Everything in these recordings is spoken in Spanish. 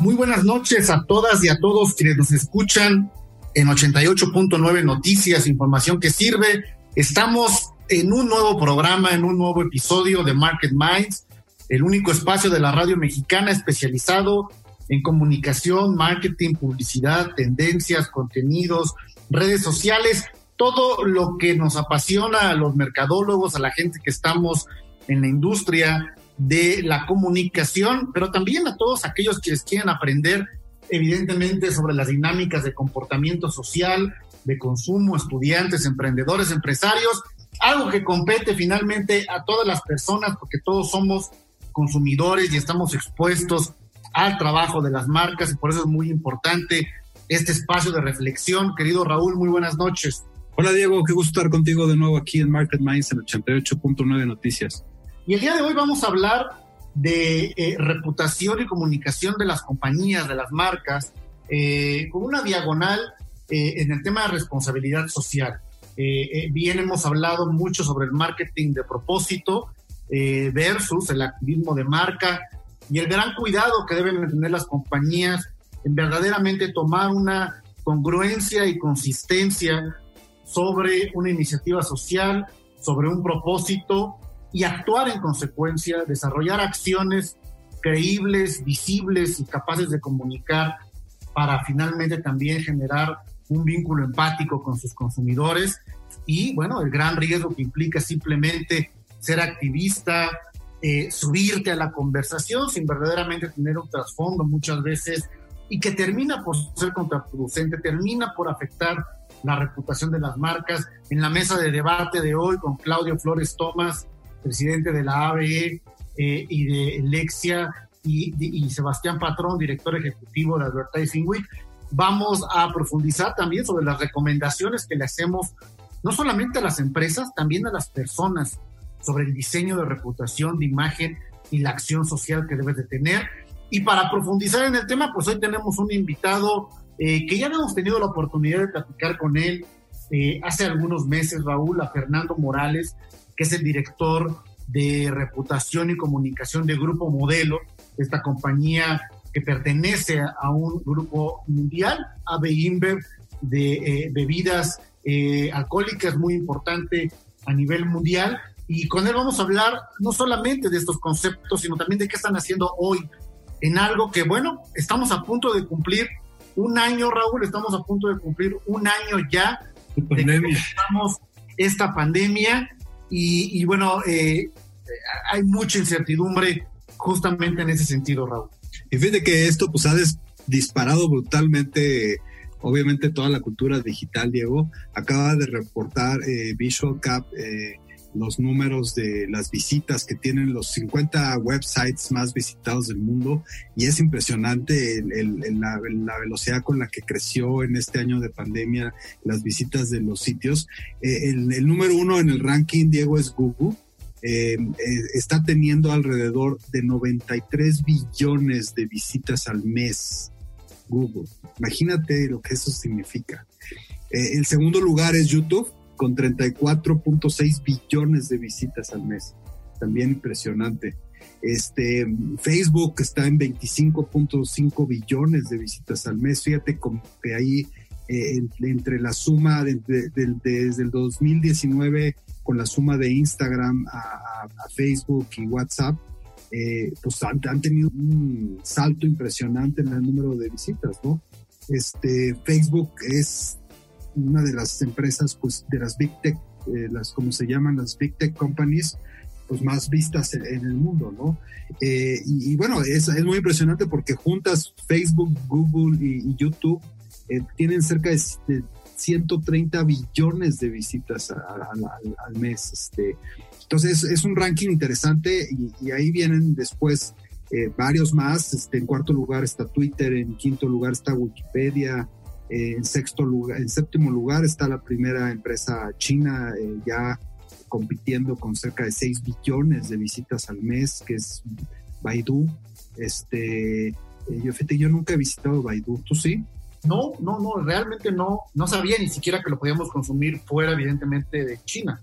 Muy buenas noches a todas y a todos quienes nos escuchan en 88.9 Noticias, información que sirve. Estamos en un nuevo programa, en un nuevo episodio de Market Minds, el único espacio de la radio mexicana especializado en comunicación, marketing, publicidad, tendencias, contenidos, redes sociales, todo lo que nos apasiona a los mercadólogos, a la gente que estamos en la industria de la comunicación, pero también a todos aquellos que quieren aprender evidentemente sobre las dinámicas de comportamiento social, de consumo, estudiantes, emprendedores, empresarios, algo que compete finalmente a todas las personas porque todos somos consumidores y estamos expuestos al trabajo de las marcas y por eso es muy importante este espacio de reflexión. Querido Raúl, muy buenas noches. Hola Diego, qué gusto estar contigo de nuevo aquí en Market Minds en 88.9 Noticias. Y el día de hoy vamos a hablar de eh, reputación y comunicación de las compañías, de las marcas, eh, con una diagonal eh, en el tema de responsabilidad social. bien hemos hablado mucho sobre el marketing de propósito versus el activismo de marca y el gran cuidado que deben tener las compañías en verdaderamente tomar una congruencia y consistencia sobre una iniciativa social, sobre un propósito y actuar en consecuencia, desarrollar acciones creíbles, visibles y capaces de comunicar para finalmente también generar un vínculo empático con sus consumidores y bueno, el gran riesgo que implica simplemente ser activista, eh, subirte a la conversación sin verdaderamente tener un trasfondo muchas veces y que termina por ser contraproducente, termina por afectar la reputación de las marcas. En la mesa de debate de hoy con Claudio Flores Tomás, presidente de la ABE eh, y de Lexia, y, Sebastián Patrón, director ejecutivo de Advertising Week. Vamos a profundizar también sobre las recomendaciones que le hacemos no solamente a las empresas, también a las personas sobre el diseño de reputación, de imagen y la acción social que debes de tener. Y para profundizar en el tema, pues hoy tenemos un invitado eh, que ya hemos tenido la oportunidad de platicar con él eh, hace algunos meses, Raúl, a Fernando Morales, que es el director de reputación y comunicación de Grupo Modelo, esta compañía que pertenece a un grupo mundial, AB InBev, de eh, bebidas eh, alcohólicas muy importante a nivel mundial. Y con él vamos a hablar no solamente de estos conceptos, sino también de qué están haciendo hoy en algo que, bueno, estamos a punto de cumplir un año, Raúl, estamos a punto de cumplir un año ya de que estamos esta pandemia y, bueno, eh, hay mucha incertidumbre justamente en ese sentido, Raúl. Y fíjate que esto pues ha disparado brutalmente, obviamente toda la cultura digital, Diego. Acaba de reportar eh, Visual Cap eh, los números de las visitas que tienen los 50 websites más visitados del mundo y es impresionante la, velocidad con la que creció en este año de pandemia las visitas de los sitios. Eh, el, número uno en el ranking, Diego, es Google. Eh, eh, está teniendo alrededor de 93 billones de visitas al mes Google. Imagínate lo que eso significa. El segundo lugar es YouTube, con 34.6 billones de visitas al mes. También impresionante. Este, Facebook está en 25.5 billones de visitas al mes. Fíjate que ahí eh, entre la suma desde el 2019 con la suma de Instagram a, Facebook y WhatsApp, eh, pues han, tenido un salto impresionante en el número de visitas, ¿no? Este, Facebook es una de las empresas, pues, de las Big Tech, eh, las, como se llaman, las Big Tech Companies, pues más vistas en, el mundo, ¿no? y, bueno, es, es, muy impresionante porque juntas Facebook, Google y YouTube eh, tienen cerca de, 130 billones de visitas al mes. Este. Entonces es un ranking interesante y, ahí vienen después eh, varios más. Este, en cuarto lugar está Twitter, en quinto lugar está Wikipedia, eh, en sexto lugar, en séptimo lugar está la primera empresa china ya compitiendo con cerca de 6 billones de visitas al mes, que es Baidu. Este, yo, fíjate, yo nunca he visitado Baidu, ¿tú sí? No, no, no, realmente no, no sabía ni siquiera que lo podíamos consumir fuera, evidentemente, de China.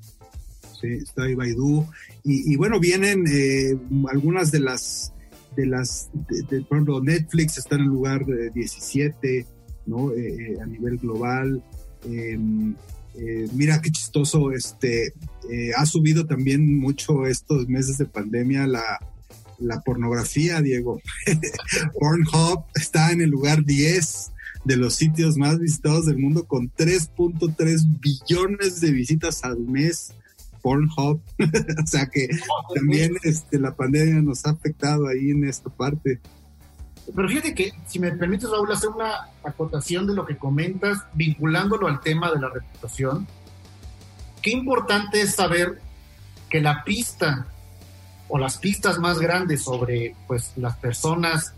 Sí, está ahí Baidu. Y, bueno, vienen eh, algunas de las, de las, por ejemplo, Netflix está en el lugar 17, ¿no? Eh, eh, a nivel global. Em, mira qué chistoso, este, ha subido también mucho estos meses de pandemia la, la pornografía, Diego. Pornhub está en el lugar 10 de los sitios más visitados del mundo con 3.3 billones de visitas al mes. Pornhub, o sea que también este, la pandemia nos ha afectado ahí en esta parte. Pero fíjate que, si me permites, Raúl, hacer una acotación de lo que comentas, vinculándolo al tema de la reputación. Qué importante es saber que la pista o las pistas más grandes sobre pues, las personas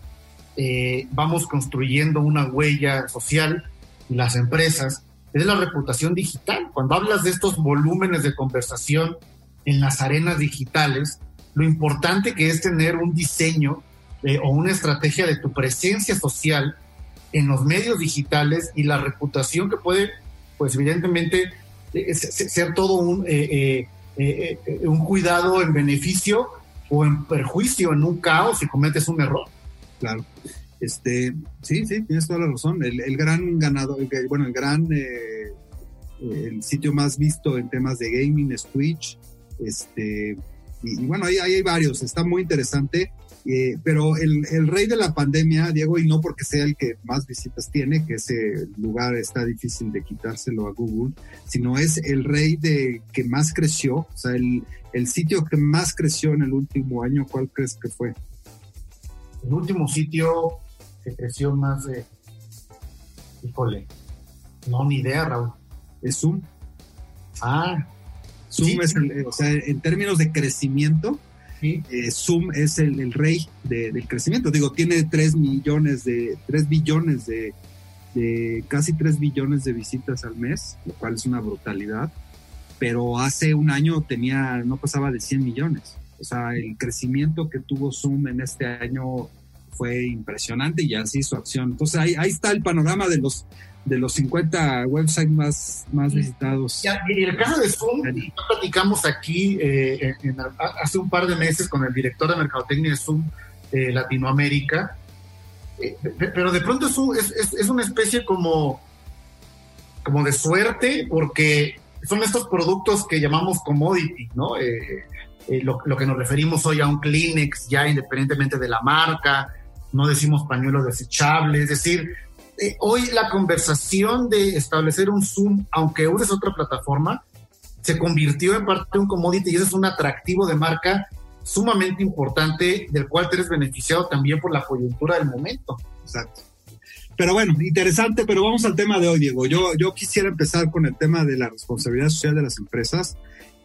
eh, vamos construyendo una huella social, las empresas, es la reputación digital. Cuando hablas de estos volúmenes de conversación en las arenas digitales, lo importante que es tener un diseño eh, o una estrategia de tu presencia social en los medios digitales y la reputación que puede, pues evidentemente, eh, ser todo un, un cuidado en beneficio o en perjuicio, en un caos si cometes un error. Claro. Este, sí, sí, tienes toda la razón. El, gran ganador, bueno, el gran, eh, el sitio más visto en temas de gaming es Twitch. Este, y, bueno, ahí, hay varios, está muy interesante. Eh, pero el, el, rey de la pandemia, Diego, y no porque sea el que más visitas tiene, que ese lugar está difícil de quitárselo a Google, sino es el rey de que más creció, o sea, el, el sitio que más creció en el último año, ¿cuál crees que fue? el último sitio que creció más de. Híjole, no, ni idea, Raúl. Es Zoom. Ah. Zoom es el, o sea, en términos de crecimiento, eh, Zoom es el, rey del crecimiento. Digo, tiene 3 millones de, 3 billones de, casi 3 billones de visitas al mes, lo cual es una brutalidad. Pero hace un año tenía, no pasaba de 100 millones. O sea, el crecimiento que tuvo Zoom en este año fue impresionante y así su acción. Entonces ahí está el panorama de los de los 50 websites más, más visitados. Y el caso de Zoom, platicamos aquí eh, hace un par de meses con el director de Mercadotecnia de Zoom eh, Latinoamérica, eh, pero de pronto es, es, es, una especie como, como de suerte porque son estos productos que llamamos commodity, ¿no? Eh, lo, que nos referimos hoy a un Kleenex, ya independientemente de la marca, no decimos pañuelo desechable, es decir, eh, hoy la conversación de establecer un Zoom, aunque uses otra plataforma, se convirtió en parte de un commodity y eso es un atractivo de marca sumamente importante del cual te eres beneficiado también por la coyuntura del momento. Exacto. Pero bueno, interesante, pero vamos al tema de hoy, Diego. Yo, yo quisiera empezar con el tema de la responsabilidad social de las empresas.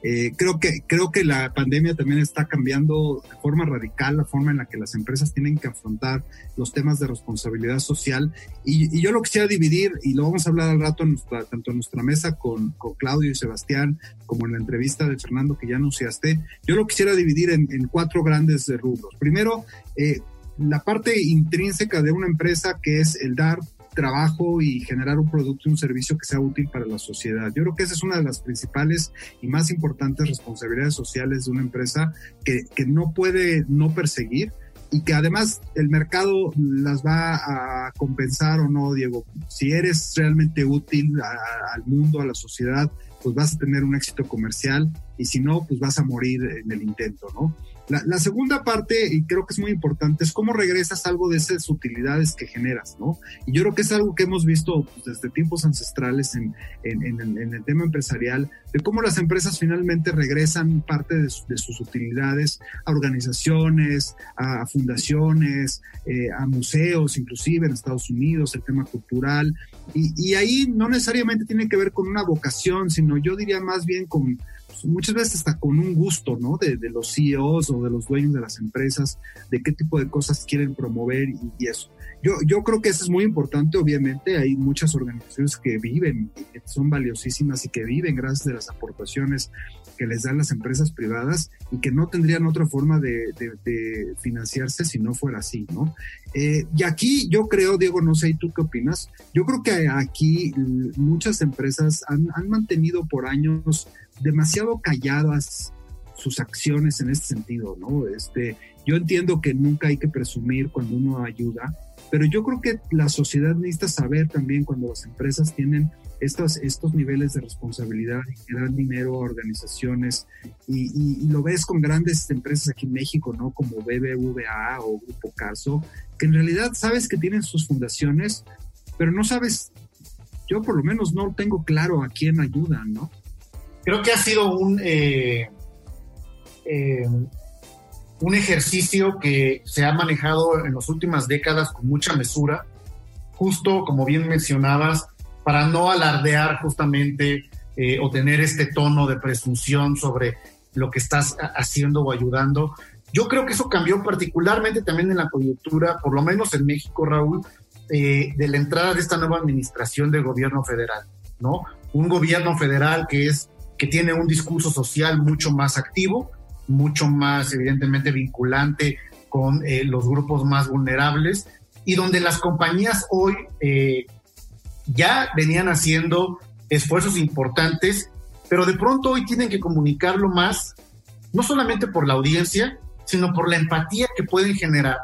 Eh, creo, que, creo que la pandemia también está cambiando de forma radical la forma en la que las empresas tienen que afrontar los temas de responsabilidad social. Y, yo lo quisiera dividir, y lo vamos a hablar al rato tanto en nuestra mesa con, con, Claudio y Sebastián, como en la entrevista de Fernando que ya anunciaste. Yo lo quisiera dividir en, cuatro grandes rubros. Primero, eh, la parte intrínseca de una empresa que es el dar trabajo y generar un producto y un servicio que sea útil para la sociedad. Yo creo que esa es una de las principales y más importantes responsabilidades sociales de una empresa que, que no puede no perseguir y que además el mercado las va a compensar o no, Diego. Si eres realmente útil al mundo, a la sociedad, pues vas a tener un éxito comercial y si no, pues vas a morir en el intento, ¿no? La, segunda parte, y creo que es muy importante, es cómo regresas algo de esas utilidades que generas, ¿no? Y yo creo que es algo que hemos visto pues, desde tiempos ancestrales en, el tema empresarial, de cómo las empresas finalmente regresan parte de, sus utilidades a organizaciones, a, fundaciones, eh, a museos, inclusive en Estados Unidos, el tema cultural. Y, y ahí no necesariamente tiene que ver con una vocación, sino yo diría más bien con muchas veces hasta con un gusto, ¿no? De, los CEOs o de los dueños de las empresas, de qué tipo de cosas quieren promover y, eso. Yo, yo creo que eso es muy importante, obviamente, hay muchas organizaciones que viven, que son valiosísimas y que viven gracias a las aportaciones que les dan las empresas privadas y que no tendrían otra forma de, financiarse si no fuera así, ¿no? Eh, y aquí yo creo, Diego, no sé, ¿y tú qué opinas? Yo creo que aquí muchas empresas han mantenido por años demasiado calladas sus acciones en este sentido, ¿no? Este, yo entiendo que nunca hay que presumir cuando uno ayuda, pero yo creo que la sociedad necesita saber también cuando las empresas tienen estos, estos niveles de responsabilidad y que dan dinero a organizaciones y, lo ves con grandes empresas aquí en México, ¿no? Como BBVA o Grupo Caso, que en realidad sabes que tienen sus fundaciones, pero no sabes, yo por lo menos no tengo claro a quién ayudan, ¿no? Creo que ha sido un, eh, eh, un ejercicio que se ha manejado en las últimas décadas con mucha mesura, justo como bien mencionabas, para no alardear justamente eh, o tener este tono de presunción sobre lo que estás haciendo o ayudando. Yo creo que eso cambió particularmente también en la coyuntura, por lo menos en México, Raúl, de la entrada de esta nueva administración del gobierno federal, ¿no? Un gobierno federal que es que tiene un discurso social mucho más activo, mucho más evidentemente vinculante con eh, los grupos más vulnerables y donde las compañías hoy eh, ya venían haciendo esfuerzos importantes, pero de pronto hoy tienen que comunicarlo más, no solamente por la audiencia, sino por la empatía que pueden generar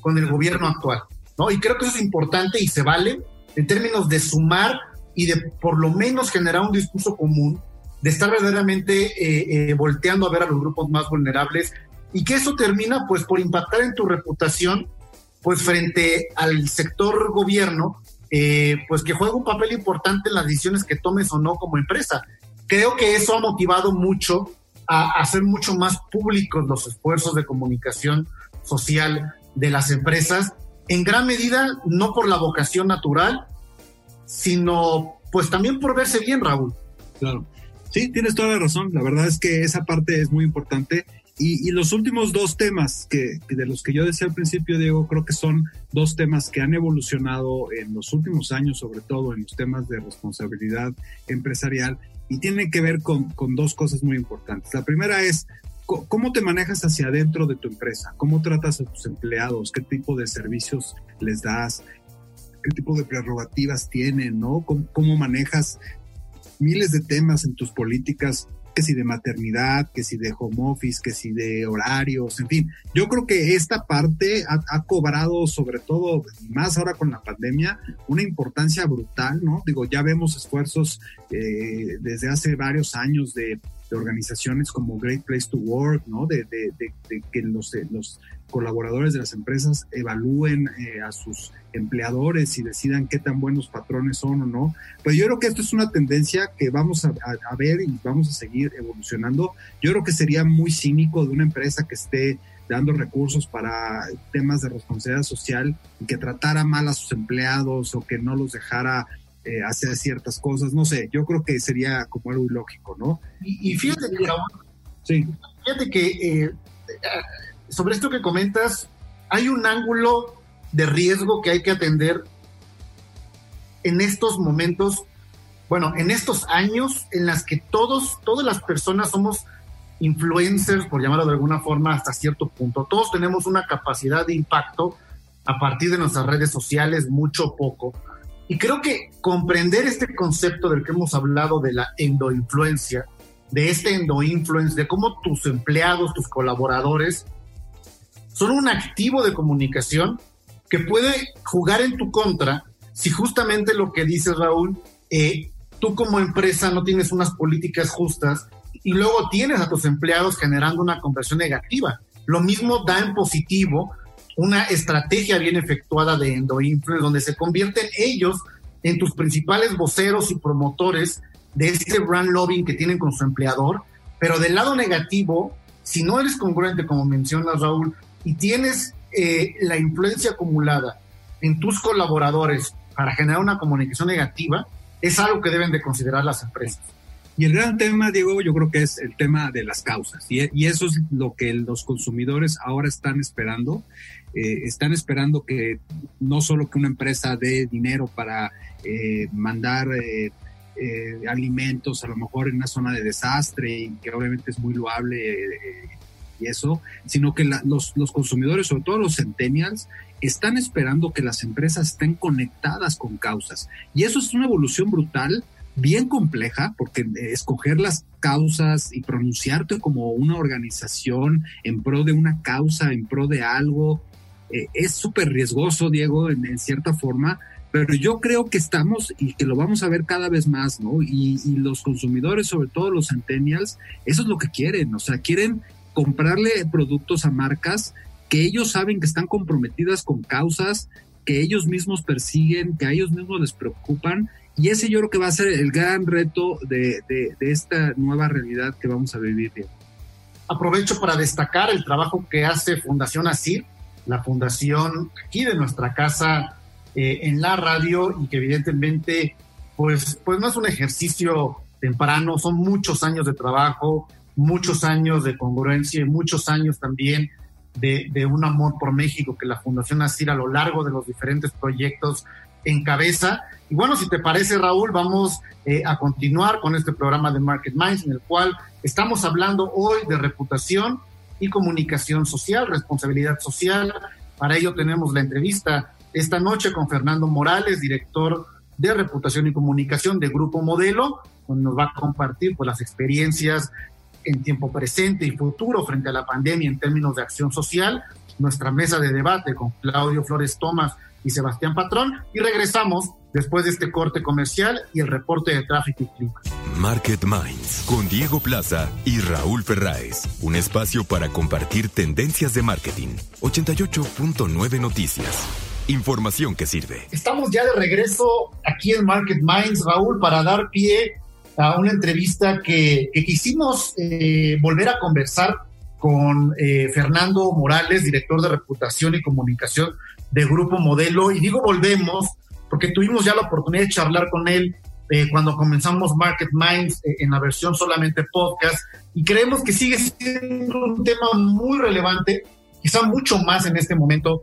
con el gobierno actual. ¿no? Y creo que eso es importante y se vale en términos de sumar y de por lo menos generar un discurso común de estar verdaderamente eh, eh, volteando a ver a los grupos más vulnerables y que eso termina pues por impactar en tu reputación pues frente al sector gobierno eh, pues que juega un papel importante en las decisiones que tomes o no como empresa. Creo que eso ha motivado mucho a hacer mucho más públicos los esfuerzos de comunicación social de las empresas, en gran medida no por la vocación natural, sino pues también por verse bien, Raúl. Claro. Sí, tienes toda la razón. La verdad es que esa parte es muy importante. Y, los últimos dos temas que, de los que yo decía al principio, Diego, creo que son dos temas que han evolucionado en los últimos años, sobre todo en los temas de responsabilidad empresarial, y tienen que ver con, con dos cosas muy importantes. La primera es cómo te manejas hacia adentro de tu empresa, cómo tratas a tus empleados, qué tipo de servicios les das, qué tipo de prerrogativas tienen, ¿no? cómo manejas miles de temas en tus políticas, que si de maternidad, que si de home office, que si de horarios, en fin. Yo creo que esta parte ha, cobrado, sobre todo, más ahora con la pandemia, una importancia brutal, ¿no? Digo, ya vemos esfuerzos eh, desde hace varios años de, organizaciones como Great Place to Work, ¿no? De, de, de que los, los colaboradores de las empresas evalúen eh, a sus empleadores y decidan qué tan buenos patrones son o no. Pero yo creo que esto es una tendencia que vamos a, ver y vamos a seguir evolucionando. Yo creo que sería muy cínico de una empresa que esté dando recursos para temas de responsabilidad social y que tratara mal a sus empleados o que no los dejara eh, hacer ciertas cosas. No sé, yo creo que sería como algo ilógico, ¿no? Y, fíjate que, sí. fíjate que eh, sobre esto que comentas, hay un ángulo de riesgo que hay que atender en estos momentos, bueno, en estos años en las que todos, todas las personas somos influencers, por llamarlo de alguna forma, hasta cierto punto. Todos tenemos una capacidad de impacto a partir de nuestras redes sociales, mucho o poco. Y creo que comprender este concepto del que hemos hablado de la endoinfluencia, de este endoinfluence, de cómo tus empleados, tus colaboradores, son un activo de comunicación que puede jugar en tu contra si justamente lo que dice Raúl, eh, tú como empresa no tienes unas políticas justas y luego tienes a tus empleados generando una conversión negativa. Lo mismo da en positivo una estrategia bien efectuada de endoinfluence, donde se convierten ellos en tus principales voceros y promotores de este brand lobbying que tienen con su empleador. Pero del lado negativo, si no eres congruente, como mencionas Raúl, y tienes eh, la influencia acumulada en tus colaboradores para generar una comunicación negativa, es algo que deben de considerar las empresas. Y el gran tema, Diego, yo creo que es el tema de las causas. Y, eso es lo que los consumidores ahora están esperando. Eh, están esperando que no solo que una empresa dé dinero para eh, mandar eh, alimentos, a lo mejor en una zona de desastre, y que obviamente es muy loable y eso, sino que los, los consumidores, sobre todo los centennials, están esperando que las empresas estén conectadas con causas. Y eso es una evolución brutal bien compleja, porque escoger las causas y pronunciarte como una organización en pro de una causa, en pro de algo, eh, es súper riesgoso, Diego, en, cierta forma, pero yo creo que estamos y que lo vamos a ver cada vez más, ¿no? Y, y, los consumidores, sobre todo los centennials, eso es lo que quieren, o sea, quieren comprarle productos a marcas que ellos saben que están comprometidas con causas que ellos mismos persiguen, que a ellos mismos les preocupan y ese yo creo que va a ser el gran reto de, esta nueva realidad que vamos a vivir. Aprovecho para destacar el trabajo que hace Fundación ASIR, la fundación aquí de nuestra casa eh, en la radio y que evidentemente pues, pues no es un ejercicio temprano, son muchos años de trabajo, muchos años de congruencia y muchos años también de, de, un amor por México que la Fundación ASIR a lo largo de los diferentes proyectos encabeza. Y bueno, si te parece, Raúl, vamos eh, a continuar con este programa de Market Minds, en el cual estamos hablando hoy de reputación y comunicación social, responsabilidad social. Para ello tenemos la entrevista esta noche con Fernando Morales, director de reputación y comunicación de Grupo Modelo, donde nos va a compartir pues, las experiencias en tiempo presente y futuro frente a la pandemia en términos de acción social. Nuestra mesa de debate con Claudio Flores Tomás y Sebastián Patrón y regresamos después de este corte comercial y el reporte de tráfico y clima. Market Minds con Diego Plaza y Raúl Ferráez. Un espacio para compartir tendencias de marketing. 88.9 Noticias. Información que sirve. Estamos ya de regreso aquí en Market Minds, Raúl, para dar pie a una entrevista que, quisimos eh, volver a conversar con eh, Fernando Morales, director de reputación y comunicación de Grupo Modelo. Y digo volvemos porque tuvimos ya la oportunidad de charlar con él eh, cuando comenzamos Market Minds en la versión solamente podcast y creemos que sigue siendo un tema muy relevante, quizá mucho más en este momento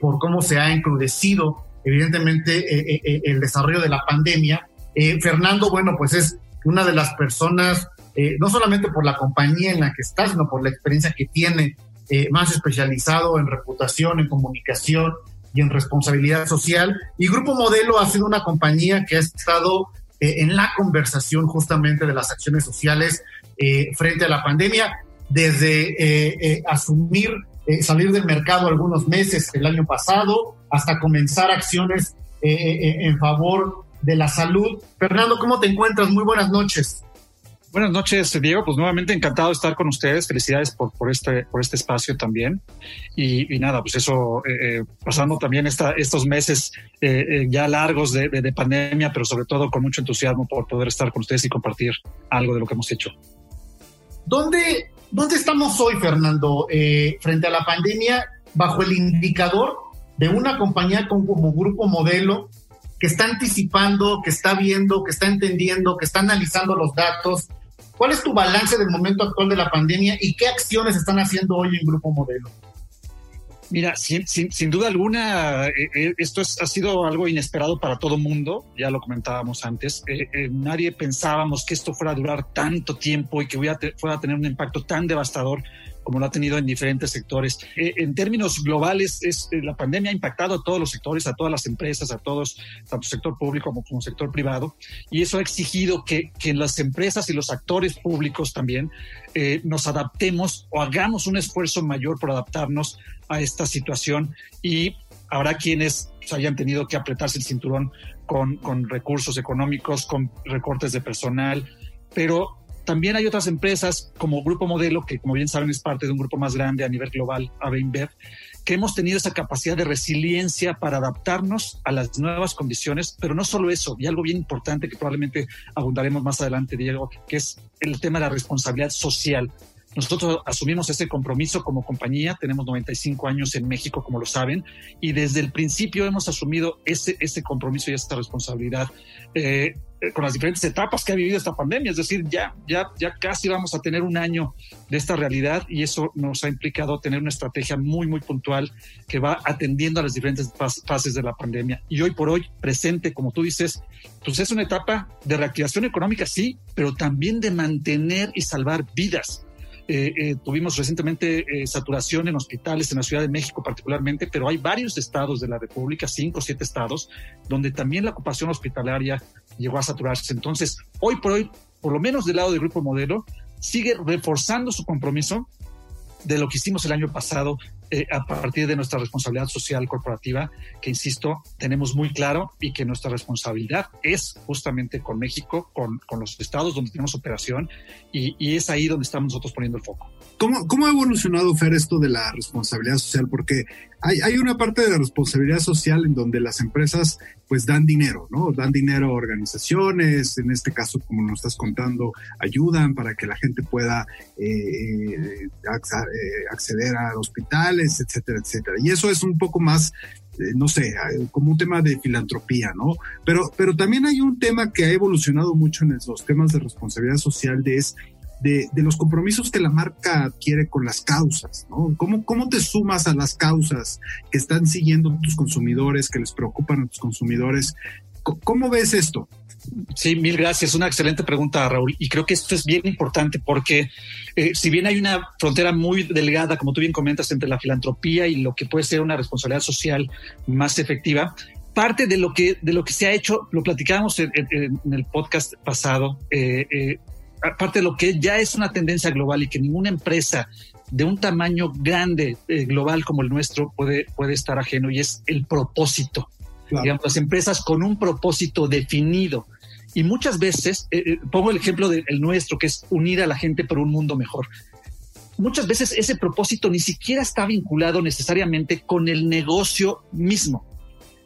por cómo se ha encrudecido evidentemente el desarrollo de la pandemia. Fernando, bueno, pues es una de las personas, no solamente por la compañía en la que está, sino por la experiencia que tiene más especializado en reputación, en comunicación, y en responsabilidad social. Y Grupo Modelo ha sido una compañía que ha estado eh, en la conversación justamente de las acciones sociales eh, frente a la pandemia, desde eh, asumir, salir del mercado algunos meses el año pasado, hasta comenzar acciones en favor de la salud. Fernando, ¿cómo te encuentras? Muy buenas noches. Buenas noches, Diego. Pues nuevamente encantado de estar con ustedes. Felicidades por, por, este, por este espacio también. Y, nada, pues eso, eh, eh, pasando también esta, estos meses eh, ya largos de, de, pandemia, pero sobre todo con mucho entusiasmo por poder estar con ustedes y compartir algo de lo que hemos hecho. ¿Dónde, dónde estamos hoy, Fernando, frente a la pandemia, bajo el indicador de una compañía como Grupo Modelo que está anticipando, que está viendo, que está entendiendo, que está analizando los datos, ¿Cuál es tu balance del momento actual de la pandemia y qué acciones están haciendo hoy en Grupo Modelo? Mira, sin, sin, duda alguna, eh, eh, esto ha sido algo inesperado para todo mundo, ya lo comentábamos antes. Eh, nadie pensábamos que esto fuera a durar tanto tiempo y que fuera a tener un impacto tan devastador como lo ha tenido en diferentes sectores. en términos globales, es, la pandemia ha impactado a todos los sectores, a todas las empresas, a todos, tanto sector público como, como sector privado, y eso ha exigido que, que las empresas y los actores públicos también nos adaptemos o hagamos un esfuerzo mayor por adaptarnos a esta situación y habrá quienes pues, hayan tenido que apretarse el cinturón con, con recursos económicos, con recortes de personal, pero también hay otras empresas como Grupo Modelo, que como bien saben es parte de un grupo más grande a nivel global, AB que hemos tenido esa capacidad de resiliencia para adaptarnos a las nuevas condiciones, pero no solo eso, y algo bien importante que probablemente abundaremos más adelante, Diego, que es el tema de la responsabilidad social. Nosotros asumimos ese compromiso como compañía, tenemos 95 años en México, como lo saben, y desde el principio hemos asumido ese, ese compromiso y esta responsabilidad eh, con las diferentes etapas que ha vivido esta pandemia. Es decir, ya, ya, ya casi vamos a tener un año de esta realidad y eso nos ha implicado tener una estrategia muy, muy puntual que va atendiendo a las diferentes fases de la pandemia. Y hoy por hoy, presente, como tú dices, pues es una etapa de reactivación económica, sí, pero también de mantener y salvar vidas eh, eh, tuvimos recientemente eh, saturación en hospitales en la Ciudad de México particularmente, pero hay varios estados de la República, cinco o siete estados, donde también la ocupación hospitalaria llegó a saturarse. Entonces, hoy por hoy, por lo menos del lado del Grupo Modelo, sigue reforzando su compromiso de lo que hicimos el año pasado eh, a partir de nuestra responsabilidad social corporativa, que insisto, tenemos muy claro y que nuestra responsabilidad es justamente con México, con, con los estados donde tenemos operación y, y, es ahí donde estamos nosotros poniendo el foco. ¿Cómo, ¿Cómo ha evolucionado, Fer, esto de la responsabilidad social? Porque hay, hay una parte de la responsabilidad social en donde las empresas pues dan dinero, ¿no? Dan dinero a organizaciones, en este caso, como nos estás contando, ayudan para que la gente pueda eh, eh, eh acceder a hospitales, etcétera, etcétera. Y eso es un poco más eh, no sé, como un tema de filantropía, ¿no? Pero, pero también hay un tema que ha evolucionado mucho en los temas de responsabilidad social, de es de, los compromisos que la marca adquiere con las causas, ¿no? ¿Cómo, ¿Cómo te sumas a las causas que están siguiendo tus consumidores, que les preocupan a tus consumidores? ¿Cómo ves esto? Sí, mil gracias. Una excelente pregunta, Raúl. Y creo que esto es bien importante porque eh, si bien hay una frontera muy delgada, como tú bien comentas, entre la filantropía y lo que puede ser una responsabilidad social más efectiva, parte de lo que, de lo que se ha hecho, lo platicábamos en, el podcast pasado, eh, eh, aparte de lo que ya es una tendencia global y que ninguna empresa de un tamaño grande eh, global como el nuestro puede, puede estar ajeno y es el propósito. Digamos, las empresas con un propósito definido. Y muchas veces, eh, eh, pongo el ejemplo del nuestro, que es unir a la gente por un mundo mejor. Muchas veces ese propósito ni siquiera está vinculado necesariamente con el negocio mismo,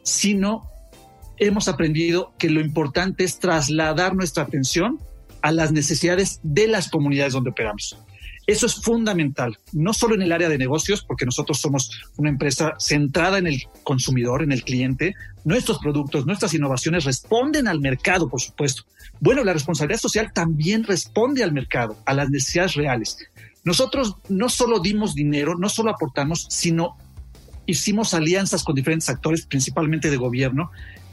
sino hemos aprendido que lo importante es trasladar nuestra atención a las necesidades de las comunidades donde operamos. Eso es fundamental, no solo en el área de negocios, porque nosotros somos una empresa centrada en el consumidor, en el cliente. Nuestros productos, nuestras innovaciones responden al mercado, por supuesto. Bueno, la responsabilidad social también responde al mercado, a las necesidades reales. Nosotros no solo dimos dinero, no solo aportamos, sino hicimos alianzas con diferentes actores, principalmente de gobierno,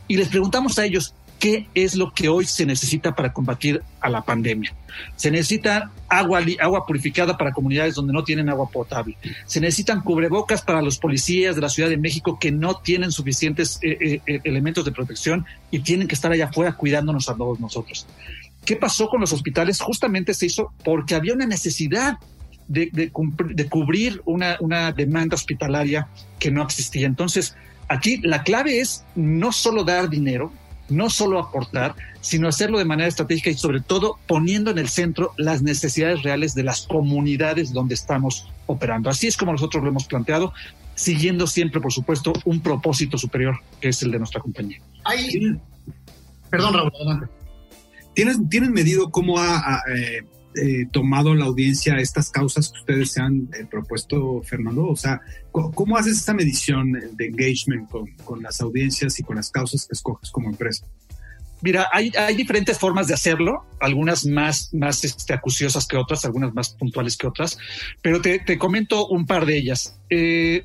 y les preguntamos a ellos, qué es lo que hoy se necesita para combatir a la pandemia. Se necesita agua, agua purificada para comunidades donde no tienen agua potable. Se necesitan cubrebocas para los policías de la Ciudad de México que no tienen suficientes eh, eh, eh, elementos de protección y tienen que estar allá afuera cuidándonos a todos nosotros. ¿Qué pasó con los hospitales? Justamente se hizo porque había una necesidad de, cubrir una, una demanda hospitalaria que no existía. Entonces, aquí la clave es no solo dar dinero, no solo aportar, sino hacerlo de manera estratégica y sobre todo poniendo en el centro las necesidades reales de las comunidades donde estamos operando. Así es como nosotros lo hemos planteado, siguiendo siempre, por supuesto, un propósito superior que es el de nuestra compañía. Perdón, Raúl, adelante. ¿Tienes, ¿Tienes medido cómo ha, eh, eh, tomado la audiencia estas causas que ustedes se han eh, propuesto, Fernando? O sea, ¿cómo, haces esta medición de engagement con, las audiencias y con las causas que escoges como empresa? Mira, hay, hay diferentes formas de hacerlo, algunas más, más este, acuciosas que otras, algunas más puntuales que otras, pero te, te comento un par de ellas. Eh,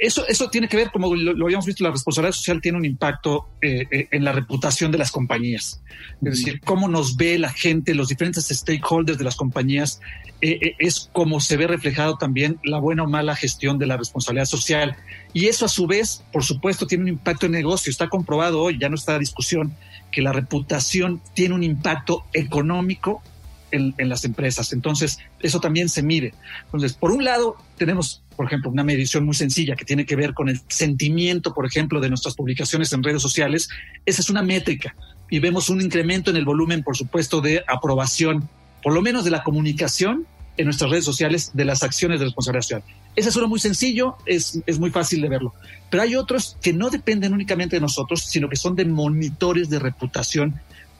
eso, eso tiene que ver, como lo, habíamos visto, la responsabilidad social tiene un impacto eh, eh, en la reputación de las compañías. Es decir, cómo nos ve la gente, los diferentes stakeholders de las compañías, eh, es como se ve reflejado también la buena o mala gestión de la responsabilidad social. Y eso a su vez, por supuesto, tiene un impacto en negocio. Está comprobado hoy, ya no está la discusión, que la reputación tiene un impacto económico en, las empresas. Entonces, eso también se mide. Entonces, por un lado, tenemos, por ejemplo, una medición muy sencilla que tiene que ver con el sentimiento, por ejemplo, de nuestras publicaciones en redes sociales. Esa es una métrica y vemos un incremento en el volumen, por supuesto, de aprobación, por lo menos de la comunicación en nuestras redes sociales de las acciones de responsabilidad social. Ese es uno muy sencillo, es, es muy fácil de verlo. Pero hay otros que no dependen únicamente de nosotros, sino que son de monitores de reputación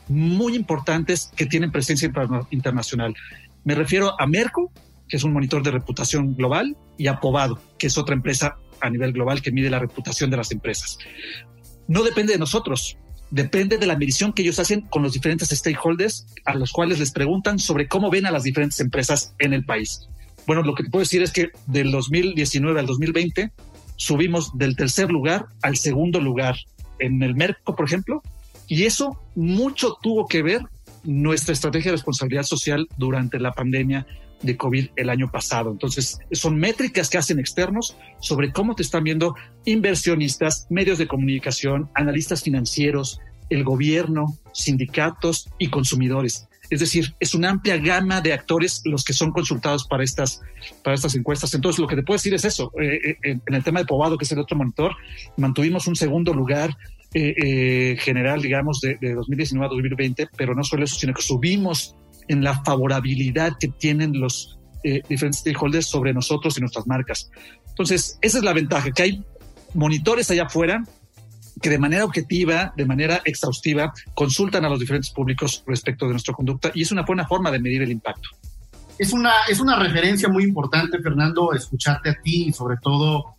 muy importantes que tienen presencia internacional. Me refiero a Merco, que es un monitor de reputación global, y a Povado, que es otra empresa a nivel global que mide la reputación de las empresas. No depende de nosotros, depende de la medición que ellos hacen con los diferentes stakeholders a los cuales les preguntan sobre cómo ven a las diferentes empresas en el país. Bueno, lo que puedo decir es que del 2019 al 2020 subimos del tercer lugar al segundo lugar en el Merco, por ejemplo, y eso mucho tuvo que ver nuestra estrategia de responsabilidad social durante la pandemia de COVID el año pasado. Entonces, son métricas que hacen externos sobre cómo te están viendo inversionistas, medios de comunicación, analistas financieros, el gobierno, sindicatos y consumidores. Es decir, es una amplia gama de actores los que son consultados para estas, para estas encuestas. Entonces, lo que te puedo decir es eso. Eh, eh, en el tema de Pobado, que es el otro monitor, mantuvimos un segundo lugar eh, general, digamos, de, 2019 a 2020, pero no solo eso, sino que subimos en la favorabilidad que tienen los eh, diferentes stakeholders sobre nosotros y nuestras marcas. Entonces, esa es la ventaja, que hay monitores allá afuera que de manera objetiva, de manera exhaustiva, consultan a los diferentes públicos respecto de nuestra conducta y es una buena forma de medir el impacto. Es una, es una referencia muy importante, Fernando, escucharte a ti y sobre todo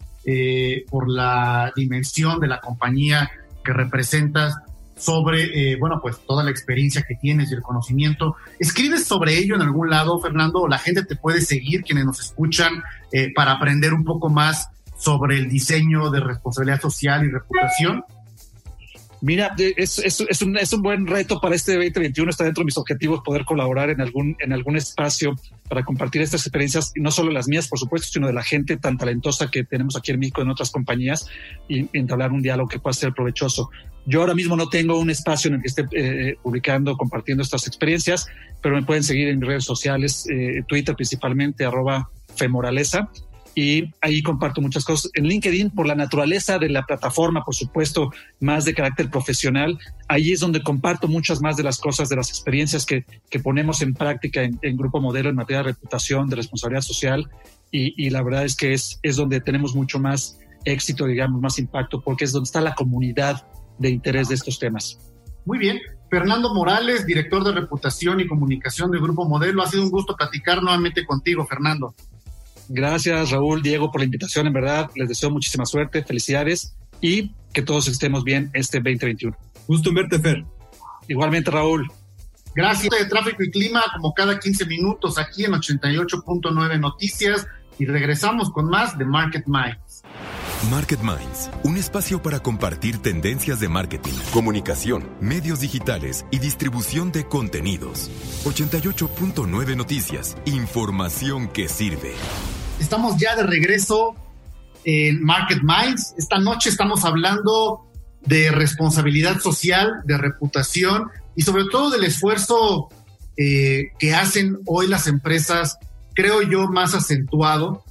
por la dimensión de la compañía que representas, sobre, eh, bueno, pues toda la experiencia que tienes y el conocimiento. ¿Escribes sobre ello en algún lado, Fernando? ¿O la gente te puede seguir, quienes nos escuchan, eh, para aprender un poco más sobre el diseño de responsabilidad social y reputación? Mira, es, es, es, un, es un buen reto para este 2021. Está dentro de mis objetivos poder colaborar en algún, en algún espacio para compartir estas experiencias, no solo las mías, por supuesto, sino de la gente tan talentosa que tenemos aquí en México en otras compañías y, entablar un diálogo que pueda ser provechoso. Yo ahora mismo no tengo un espacio en el que esté eh, publicando, compartiendo estas experiencias, pero me pueden seguir en mis redes sociales, eh, Twitter principalmente, arroba femoraleza y ahí comparto muchas cosas. En LinkedIn, por la naturaleza de la plataforma, por supuesto, más de carácter profesional, ahí es donde comparto muchas más de las cosas, de las experiencias que, ponemos en práctica en, Grupo Modelo en materia de reputación, de responsabilidad social, y, la verdad es que es, es donde tenemos mucho más éxito, digamos, más impacto, porque es donde está la comunidad de interés de estos temas. Muy bien. Fernando Morales, director de reputación y comunicación de Grupo Modelo, ha sido un gusto platicar nuevamente contigo, Fernando. Gracias, Raúl, Diego, por la invitación. En verdad, les deseo muchísima suerte, felicidades y que todos estemos bien este 2021. Gusto en verte, Fer. Igualmente, Raúl. Gracias de Tráfico y Clima, como cada 15 minutos aquí en 88.9 Noticias y regresamos con más de Market Minds. Market Minds, un espacio para compartir tendencias de marketing, comunicación, medios digitales y distribución de contenidos. 88.9 Noticias, información que sirve. Estamos ya de regreso en Market Minds. Esta noche estamos hablando de responsabilidad social, de reputación y sobre todo del esfuerzo eh, que hacen hoy las empresas, creo yo, más acentuado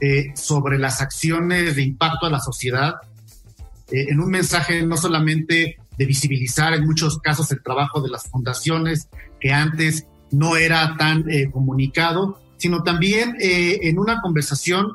eh, sobre las acciones de impacto a la sociedad, eh, en un mensaje no solamente de visibilizar en muchos casos el trabajo de las fundaciones, que antes no era tan comunicado, sino también en una conversación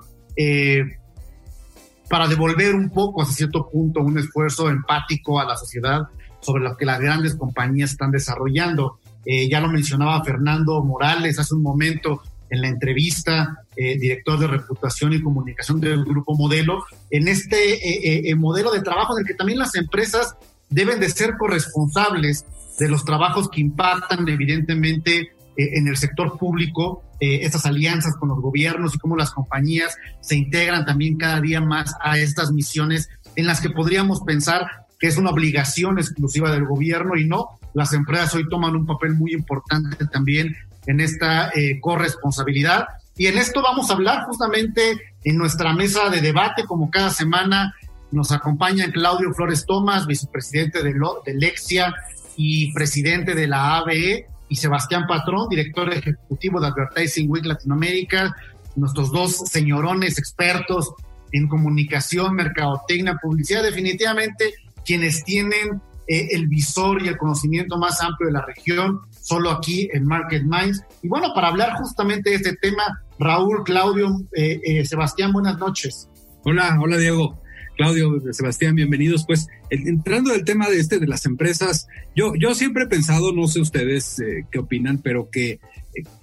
para devolver un poco, hasta cierto punto, un esfuerzo empático a la sociedad sobre lo que las grandes compañías están desarrollando. ya lo mencionaba Fernando Morales hace un momento, en la entrevista, eh, director de reputación y comunicación del Grupo Modelo, en este eh, eh, modelo de trabajo en el que también las empresas deben de ser corresponsables de los trabajos que impactan evidentemente en el sector público eh, estas alianzas con los gobiernos y cómo las compañías se integran también cada día más a estas misiones en las que podríamos pensar que es una obligación exclusiva del gobierno y no, las empresas hoy toman un papel muy importante también en esta eh, corresponsabilidad. Y en esto vamos a hablar justamente en nuestra mesa de debate, como cada semana nos acompaña Claudio Flores Tomás, vicepresidente de, de Lexia y presidente de la ABE, y Sebastián Patrón, director ejecutivo de Advertising Week Latinoamérica, nuestros dos señorones expertos en comunicación, mercadotecnia, publicidad, definitivamente quienes tienen eh, el visor y el conocimiento más amplio de la región, solo aquí en Market Minds. Y bueno, para hablar justamente de este tema, Raúl, Claudio, eh, eh, Sebastián, buenas noches. Hola, hola Diego. Claudio, Sebastián, bienvenidos. Pues entrando del tema de este de las empresas, yo, yo siempre he pensado, no sé ustedes eh, qué opinan, pero que,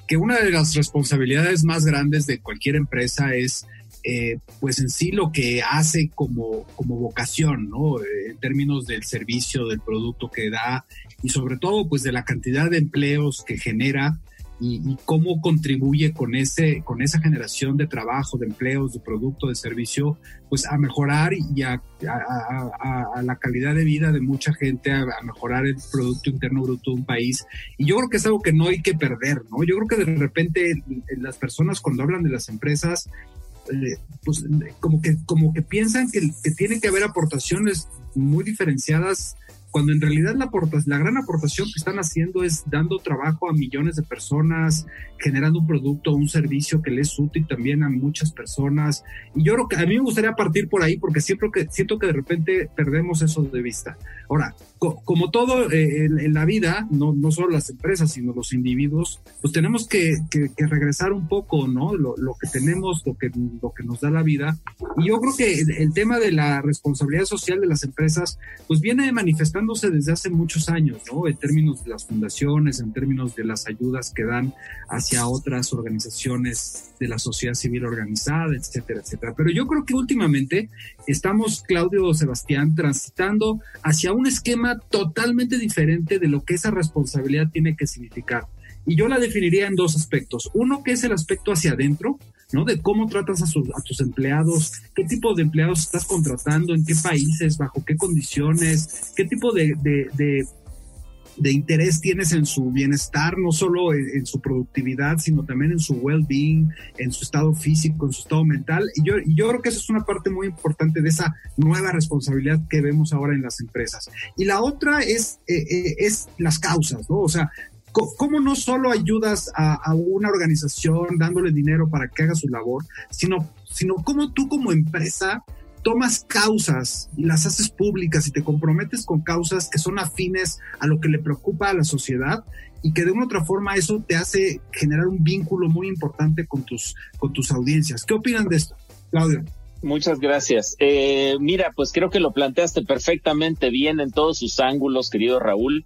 que una de las responsabilidades más grandes de cualquier empresa es eh, pues en sí lo que hace como, como vocación, ¿no? Eh, en términos del servicio, del producto que da y sobre todo pues de la cantidad de empleos que genera y, cómo contribuye con, ese, con esa generación de trabajo, de empleos, de producto, de servicio, pues a mejorar y a, la calidad de vida de mucha gente, a, mejorar el Producto Interno Bruto de un país. Y yo creo que es algo que no hay que perder, ¿no? Yo creo que de repente las personas cuando hablan de las empresas, eh, pues como que, como que piensan que, que tiene que haber aportaciones muy diferenciadas cuando en realidad la, la gran aportación que están haciendo es dando trabajo a millones de personas, generando un producto o un servicio que les es útil también a muchas personas. Y yo creo que a mí me gustaría partir por ahí porque siempre que, siento que de repente perdemos eso de vista. Ahora, como todo eh, en, la vida, no, no solo las empresas, sino los individuos, pues tenemos que, que, regresar un poco, ¿no? Lo, lo, que tenemos, lo que, lo que nos da la vida. Y yo creo que el, el tema de la responsabilidad social de las empresas, pues viene manifestándose desde hace muchos años, ¿no? En términos de las fundaciones, en términos de las ayudas que dan hacia otras organizaciones de la sociedad civil organizada, etcétera, etcétera. Pero yo creo que últimamente estamos, Claudio Sebastián, transitando hacia un esquema totalmente diferente de lo que esa responsabilidad tiene que significar. Y yo la definiría en dos aspectos. Uno que es el aspecto hacia adentro, ¿no? De cómo tratas a, tus empleados, qué tipo de empleados estás contratando, en qué países, bajo qué condiciones, qué tipo de interés tienes en su bienestar, no solo en, su productividad, sino también en su well-being, en su estado físico, en su estado mental. Y yo, yo creo que esa es una parte muy importante de esa nueva responsabilidad que vemos ahora en las empresas. Y la otra es, eh, eh, es las causas, ¿no? O sea, ¿cómo no solo ayudas a, a, una organización dándole dinero para que haga su labor, sino, sino cómo tú como empresa tomas causas y las haces públicas y te comprometes con causas que son afines a lo que le preocupa a la sociedad y que de una u otra forma eso te hace generar un vínculo muy importante con tus, con tus audiencias. ¿Qué opinan de esto, Claudio? Muchas gracias. Eh, mira, pues creo que lo planteaste perfectamente bien en todos sus ángulos, querido Raúl.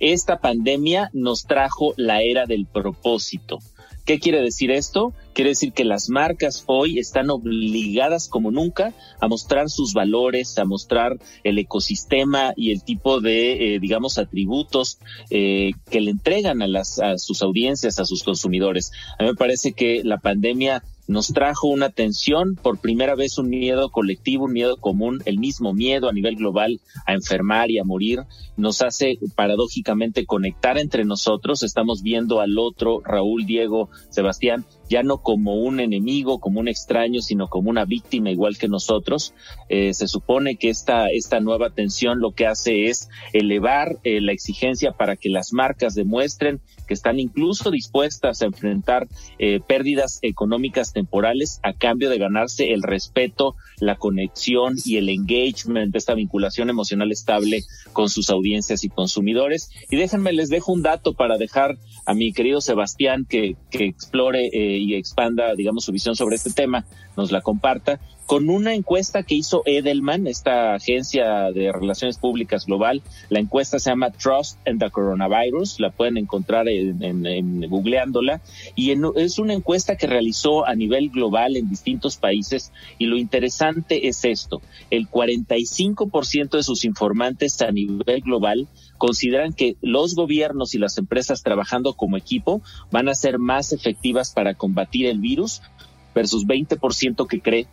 Esta pandemia nos trajo la era del propósito. ¿Qué quiere decir esto? Quiere decir que las marcas hoy están obligadas como nunca a mostrar sus valores, a mostrar el ecosistema y el tipo de, eh, digamos, atributos eh, que le entregan a, las, a sus audiencias, a sus consumidores. A mí me parece que la pandemia nos trajo una tensión, por primera vez un miedo colectivo, un miedo común, el mismo miedo a nivel global a enfermar y a morir, nos hace paradójicamente conectar entre nosotros, estamos viendo al otro, Raúl, Diego, Sebastián, ya no como un enemigo, como un extraño, sino como una víctima igual que nosotros. Eh, se supone que esta, esta nueva tensión lo que hace es elevar eh, la exigencia para que las marcas demuestren que están incluso dispuestas a enfrentar eh, pérdidas económicas temporales a cambio de ganarse el respeto, la conexión y el engagement, esta vinculación emocional estable con sus audiencias y consumidores. Y déjenme, les dejo un dato para dejar a mi querido Sebastián que, que explore eh, y expanda, digamos, su visión sobre este tema, nos la comparta con una encuesta que hizo Edelman, esta agencia de relaciones públicas global. La encuesta se llama Trust and the Coronavirus, la pueden encontrar en, googleándola. Y es una encuesta que realizó a nivel global en distintos países. Y lo interesante es esto, el 45% de sus informantes a nivel global consideran que los gobiernos y las empresas trabajando como equipo van a ser más efectivas para combatir el virus versus 20% que cree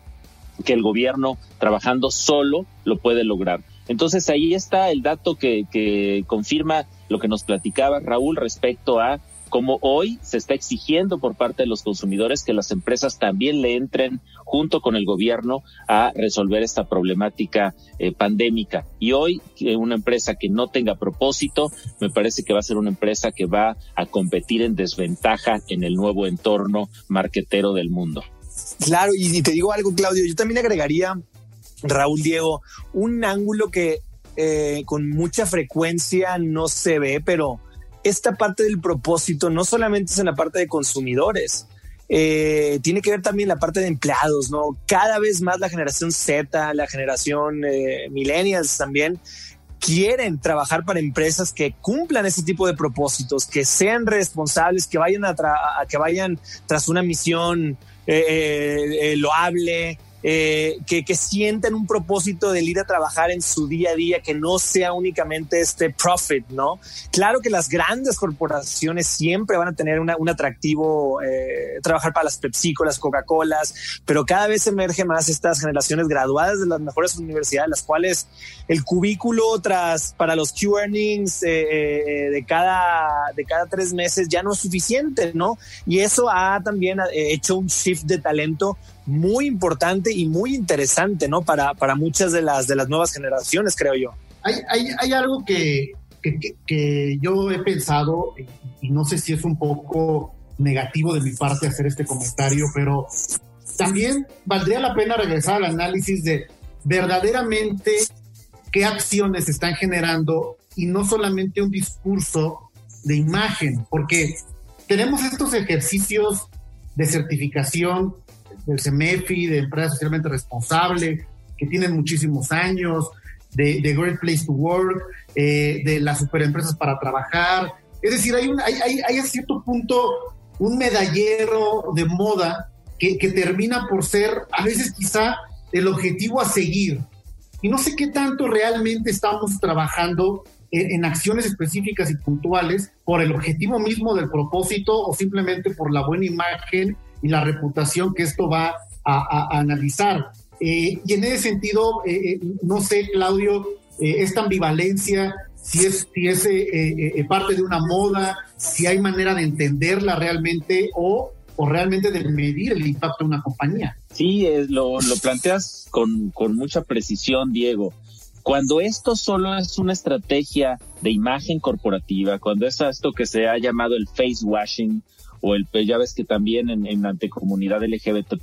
que el gobierno trabajando solo lo puede lograr. Entonces ahí está el dato que, que confirma lo que nos platicaba Raúl respecto a como hoy se está exigiendo por parte de los consumidores que las empresas también le entren junto con el gobierno a resolver esta problemática eh, pandémica. Y hoy una empresa que no tenga propósito, me parece que va a ser una empresa que va a competir en desventaja en el nuevo entorno marquetero del mundo. Claro, y, te digo algo, Claudio, yo también agregaría, Raúl Diego, un ángulo que eh, con mucha frecuencia no se ve, pero esta parte del propósito no solamente es en la parte de consumidores, eh, tiene que ver también la parte de empleados, ¿no? Cada vez más la generación Z, la generación eh, millennials también quieren trabajar para empresas que cumplan ese tipo de propósitos, que sean responsables, que vayan a, que vayan tras una misión eh, loable, eh, que, que, sientan un propósito de ir a trabajar en su día a día, que no sea únicamente este profit, ¿no? Claro que las grandes corporaciones siempre van a tener un atractivo eh, trabajar para las PepsiCo, las Coca-Colas, pero cada vez emerge más estas generaciones graduadas de las mejores universidades, las cuales el cubículo tras para los Q earnings eh, de cada de cada tres meses ya no es suficiente, ¿no? Y eso ha también hecho un shift de talento muy importante y muy interesante, ¿no? Para, para muchas de las, de las nuevas generaciones, creo yo. Hay, hay, algo que, que, que, yo he pensado, y no sé si es un poco negativo de mi parte hacer este comentario, pero también valdría la pena regresar al análisis de verdaderamente qué acciones están generando y no solamente un discurso de imagen, porque tenemos estos ejercicios de certificación del CEMEFI, de empresas socialmente responsable, que tienen muchísimos años, de, de Great Place to Work, eh, de las superempresas para trabajar. Es decir, hay, un, hay, hay, a cierto punto un medallero de moda que, que, termina por ser a veces quizá el objetivo a seguir. Y no sé qué tanto realmente estamos trabajando en, acciones específicas y puntuales por el objetivo mismo del propósito o simplemente por la buena imagen y la reputación que esto va a, analizar. Eh, y en ese sentido, eh, eh, no sé, Claudio, esta ambivalencia, si es, si es parte de una moda, si hay manera de entenderla realmente o, o realmente de medir el impacto de una compañía. Sí, lo, lo planteas con, con mucha precisión, Diego. Cuando esto solo es una estrategia de imagen corporativa, cuando es esto que se ha llamado el face washing, o el, ya ves que también en, en la comunidad LGBT+,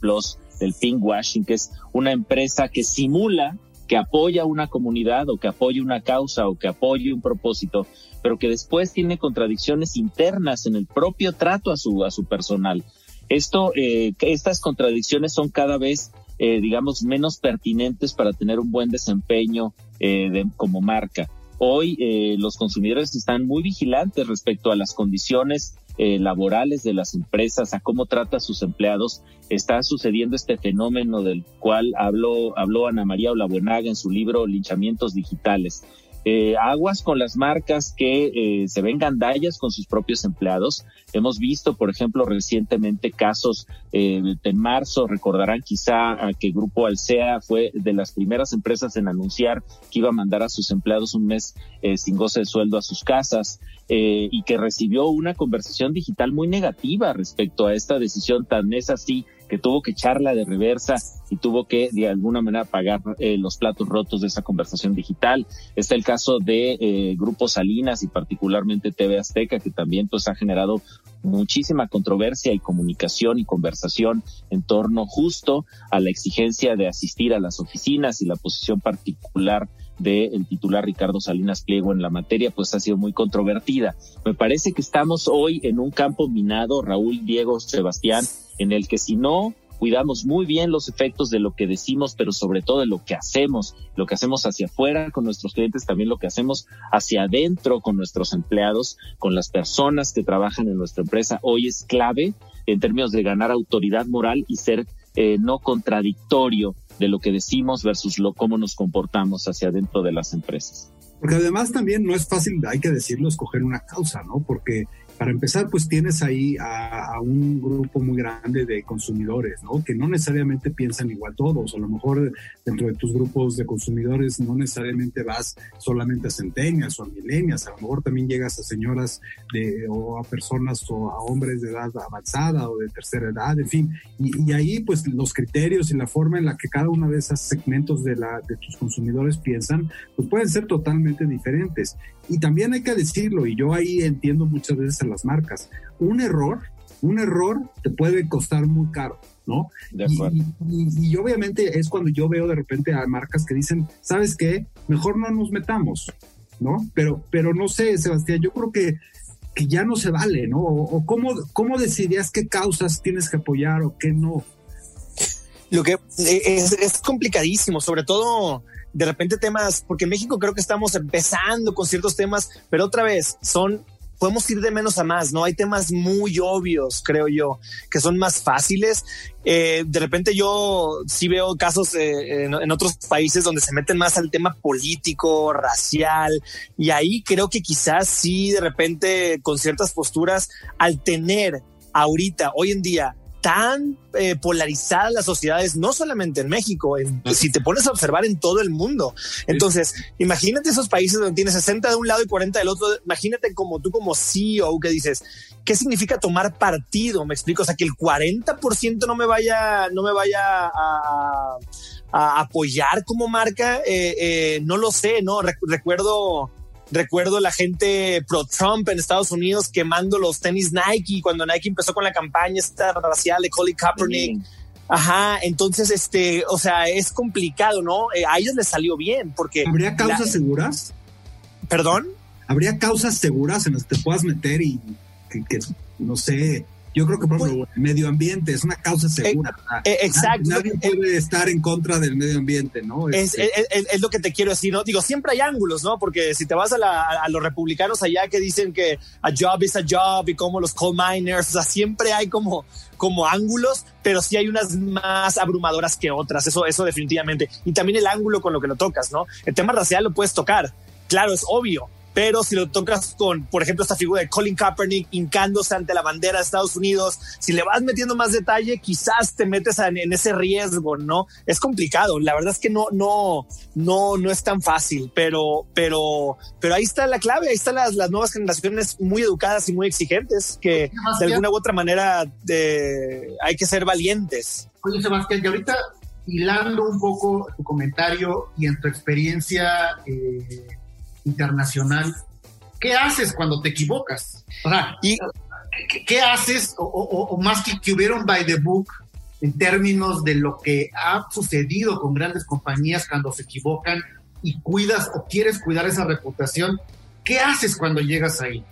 el pink washing, que es una empresa que simula que apoya una comunidad o que apoya una causa o que apoya un propósito, pero que después tiene contradicciones internas en el propio trato a su, a su personal. Esto, eh, estas contradicciones son cada vez, eh, digamos, menos pertinentes para tener un buen desempeño eh, de, como marca. Hoy eh, los consumidores están muy vigilantes respecto a las condiciones eh, laborales de las empresas, a cómo trata a sus empleados, está sucediendo este fenómeno del cual habló, habló Ana María Olabuenaga en su libro Linchamientos Digitales. Eh, aguas con las marcas que eh, se ven gandallas con sus propios empleados. Hemos visto, por ejemplo, recientemente casos eh, en marzo, recordarán quizá a que Grupo Alsea fue de las primeras empresas en anunciar que iba a mandar a sus empleados un mes sin goce de sueldo a sus casas. y que recibió una conversación digital muy negativa respecto a esta decisión tan es así que tuvo que echarla de reversa y tuvo que de alguna manera pagar eh, los platos rotos de esa conversación digital. Está el caso de eh, Grupo Salinas y particularmente TV Azteca, que también pues ha generado muchísima controversia y comunicación y conversación en torno justo a la exigencia de asistir a las oficinas y la posición particular del titular Ricardo Salinas Pliego en la materia, pues ha sido muy controvertida. Me parece que estamos hoy en un campo minado, Raúl, Diego, Sebastián, en el que si no cuidamos muy bien los efectos de lo que decimos, pero sobre todo de lo que hacemos, lo que hacemos hacia afuera con nuestros clientes, también lo que hacemos hacia adentro con nuestros empleados, con las personas que trabajan en nuestra empresa, hoy es clave en términos de ganar autoridad moral y ser eh, no contradictorio de lo que decimos versus lo cómo nos comportamos hacia adentro de las empresas. Porque además también no es fácil, hay que decirlo, escoger una causa, ¿no? Porque para empezar, pues tienes ahí a, un grupo muy grande de consumidores, ¿no? Que no necesariamente piensan igual todos. A lo mejor dentro de tus grupos de consumidores no necesariamente vas solamente a centenias o a milenias. A lo mejor también llegas a señoras de, o a personas o a hombres de edad avanzada o de tercera edad, en fin. Y, ahí, pues los criterios y la forma en la que cada uno de esos segmentos de, la, de tus consumidores piensan, pues pueden ser totalmente diferentes. Y también hay que decirlo, y yo ahí entiendo muchas veces a las marcas, un error, un error te puede costar muy caro, ¿no? Y, obviamente es cuando yo veo de repente a marcas que dicen, ¿sabes qué? Mejor no nos metamos, ¿no? Pero, pero no sé, Sebastián, yo creo que, que ya no se vale, ¿no? O, cómo, cómo decidías qué causas tienes que apoyar o qué no. Lo que eh, es, es complicadísimo, sobre todo de repente temas, porque en México creo que estamos empezando con ciertos temas, pero otra vez son podemos ir de menos a más, ¿no? Hay temas muy obvios, creo yo, que son más fáciles. Eh, de repente yo sí veo casos eh, en, otros países donde se meten más al tema político, racial, y ahí creo que quizás sí, de repente, con ciertas posturas, al tener ahorita, hoy en día, tan eh, polarizadas las sociedades, no solamente en México, si te pones a observar en todo el mundo. Entonces, imagínate esos países donde tienes 60 de un lado y 40 del otro. Imagínate como tú como CEO que dices, ¿qué significa tomar partido? Me explico, o sea, que el 40% no me vaya, no me vaya a, apoyar como marca, eh, eh, no lo sé, ¿no? recuerdo Recuerdo la gente pro Trump en Estados Unidos quemando los tenis Nike cuando Nike empezó con la campaña esta racial de Colin Kaepernick. Ajá, entonces, este, o sea, es complicado, ¿no? Eh, a ellos les salió bien porque... ¿Habría causas seguras? ¿Perdón? ¿Habría causas seguras en las que te puedas meter y que no sé, yo creo que, por ejemplo, el medio ambiente es una causa segura. Eh, eh, exacto. Nadie, puede estar en contra del medio ambiente, ¿no? Es, este, es, lo que te quiero decir, ¿no? Digo, siempre hay ángulos, ¿no? Porque si te vas a, los republicanos allá que dicen que a job is a job y como los coal miners, o sea, siempre hay como, como ángulos, pero sí hay unas más abrumadoras que otras, eso, eso definitivamente. Y también el ángulo con lo que lo tocas, ¿no? El tema racial lo puedes tocar. Claro, es obvio, pero si lo tocas con, por ejemplo, esta figura de Colin Kaepernick hincándose ante la bandera de Estados Unidos, si le vas metiendo más detalle, quizás te metes en, ese riesgo, ¿no? Es complicado. La verdad es que no, no, no, no es tan fácil, pero, pero, pero ahí está la clave. Ahí están las, las nuevas generaciones muy educadas y muy exigentes que de alguna u otra manera de, hay que ser valientes. Oye, Sebastián, y ahorita hilando un poco tu comentario y en tu experiencia, eh, internacional, ¿qué haces cuando te equivocas? O sea, ¿Y, ¿qué, haces o, más que que hubieron by the book en términos de lo que ha sucedido con grandes compañías cuando se equivocan y cuidas o quieres cuidar esa reputación? ¿Qué haces cuando llegas ahí?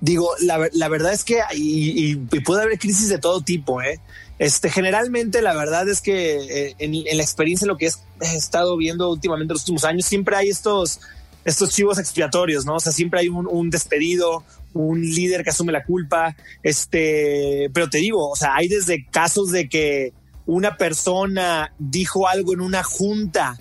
Digo, la, la verdad es que y, puede haber crisis de todo tipo, ¿eh? Este, generalmente la verdad es que eh, en, la experiencia, lo que he estado viendo últimamente en los últimos años, siempre hay estos estos chivos expiatorios, ¿no? O sea, siempre hay un, despedido, un líder que asume la culpa, este, pero te digo, o sea, hay desde casos de que una persona dijo algo en una junta